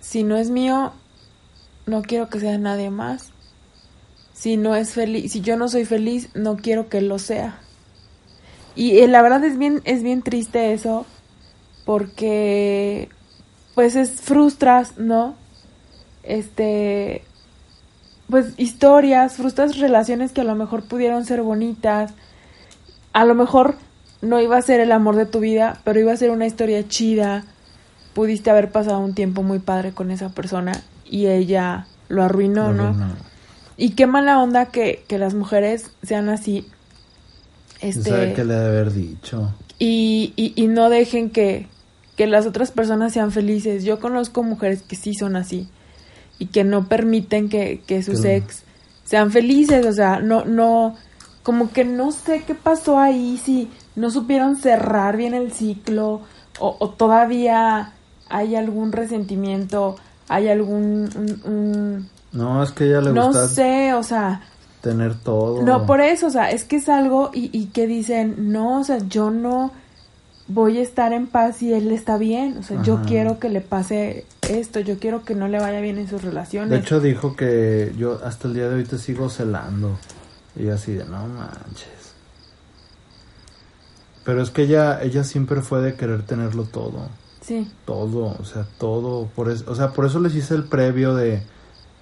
C: si no es mío, no quiero que sea nadie más. Si no es feliz, si yo no soy feliz, no quiero que lo sea. Y eh, la verdad es bien, es bien triste eso, porque pues es frustras, ¿no? Este, pues historias, frustras relaciones que a lo mejor pudieron ser bonitas. A lo mejor no iba a ser el amor de tu vida, pero iba a ser una historia chida. Pudiste haber pasado un tiempo muy padre con esa persona y ella lo arruinó, ¿no?
B: Arruinó.
C: Y qué mala onda que, que las mujeres sean así. Este,
B: ¿Sabe qué le ha de haber dicho?
C: y, y, y no dejen que, que las otras personas sean felices. Yo conozco mujeres que sí son así y que no permiten que, que sus ex sean felices, o sea, no, no, como que no sé qué pasó ahí, si no supieron cerrar bien el ciclo o, o todavía hay algún resentimiento, hay algún, un- un-
B: No, es que ella le
C: no
B: gusta
C: sé, o sea,
B: tener todo.
C: no, por eso, o sea, es que es algo y, y que dicen, no, o sea, yo no voy a estar en paz y él está bien, o sea, yo quiero que le pase esto, yo quiero que no le vaya bien en sus relaciones.
B: De hecho dijo que yo hasta el día de hoy te sigo celando. Y así de, no manches. Pero es que ella, ella siempre fue de querer tenerlo todo.
C: sí,
B: Todo, o sea, todo. Por eso, o sea, por eso les hice el previo de,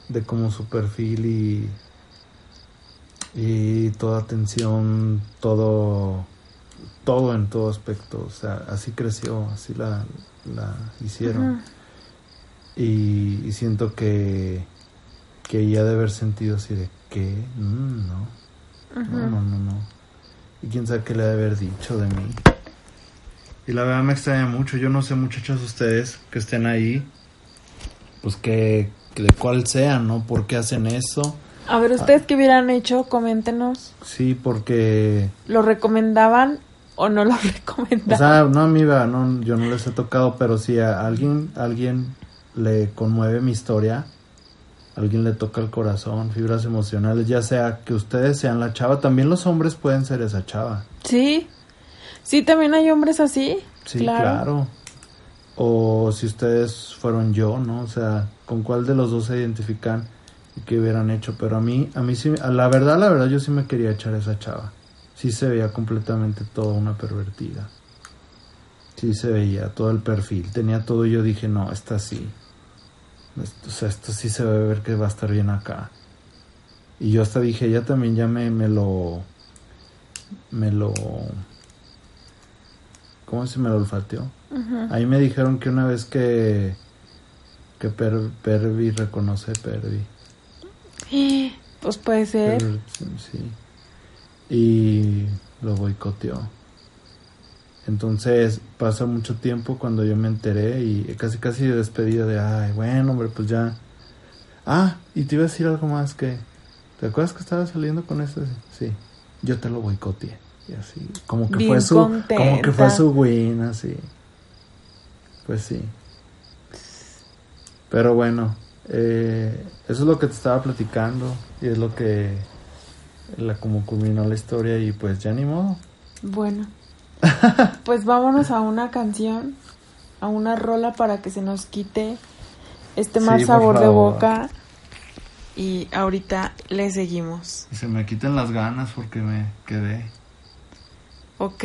B: de como su perfil y... Y toda atención, todo, todo en todo aspecto. O sea, así creció, así la, la hicieron. Y, y siento que, que ella de haber sentido así de, ¿qué? Mm, no. No, no, no, no. Y quién sabe qué le ha de haber dicho de mí. Y la verdad me extraña mucho. Yo no sé, muchachos, ustedes que estén ahí, pues que, que de cuál sean, ¿no? ¿Por qué hacen eso?
C: A ver, ¿ustedes qué hubieran hecho? Coméntenos.
B: Sí, porque...
C: ¿Lo recomendaban o no lo
B: O
C: recomendaban?
B: sea, no, amiga, no, yo no les he tocado, pero si a alguien, alguien le conmueve mi historia, a alguien le toca el corazón, fibras emocionales, ya sea que ustedes sean la chava, también los hombres pueden ser esa chava.
C: sí. Sí, también hay hombres así.
B: Sí, claro. O si ustedes fueron yo, ¿no? O sea, con cuál de los dos se identifican y qué hubieran hecho. Pero a mí, a mí sí, a la verdad, la verdad, yo sí me quería echar a esa chava. Sí se veía completamente toda una pervertida. Sí se veía todo el perfil, tenía todo y yo dije, no, esta sí. Esto, o sea, esto sí se debe ver que va a estar bien acá. Y yo hasta dije, ella también ya me, me lo... Me lo... ¿Cómo se me lo olfateó? Ahí me dijeron que una vez que... Que per, Pervi reconoce Pervi.
C: Pues puede ser.
B: Sí. Y lo boicoteó. Entonces pasa mucho tiempo cuando yo me enteré y casi casi de despedida de, ay, bueno, hombre, pues ya. Ah, y te iba a decir algo más que, ¿te acuerdas que estaba saliendo con este? Sí, yo te lo boicoteé. Y así, como que
C: Bien
B: fue su, como que fue su win, así. Pues sí. Pero bueno, eh, eso es lo que te estaba platicando y es lo que, la, como culminó la historia y pues ya ni modo.
C: Bueno. Pues vámonos a una canción, a una rola para que se nos quite este
B: Sí,
C: mal
B: por
C: sabor de boca. Y ahorita le seguimos.
B: Y se me quiten las ganas porque me quedé.
C: Ok.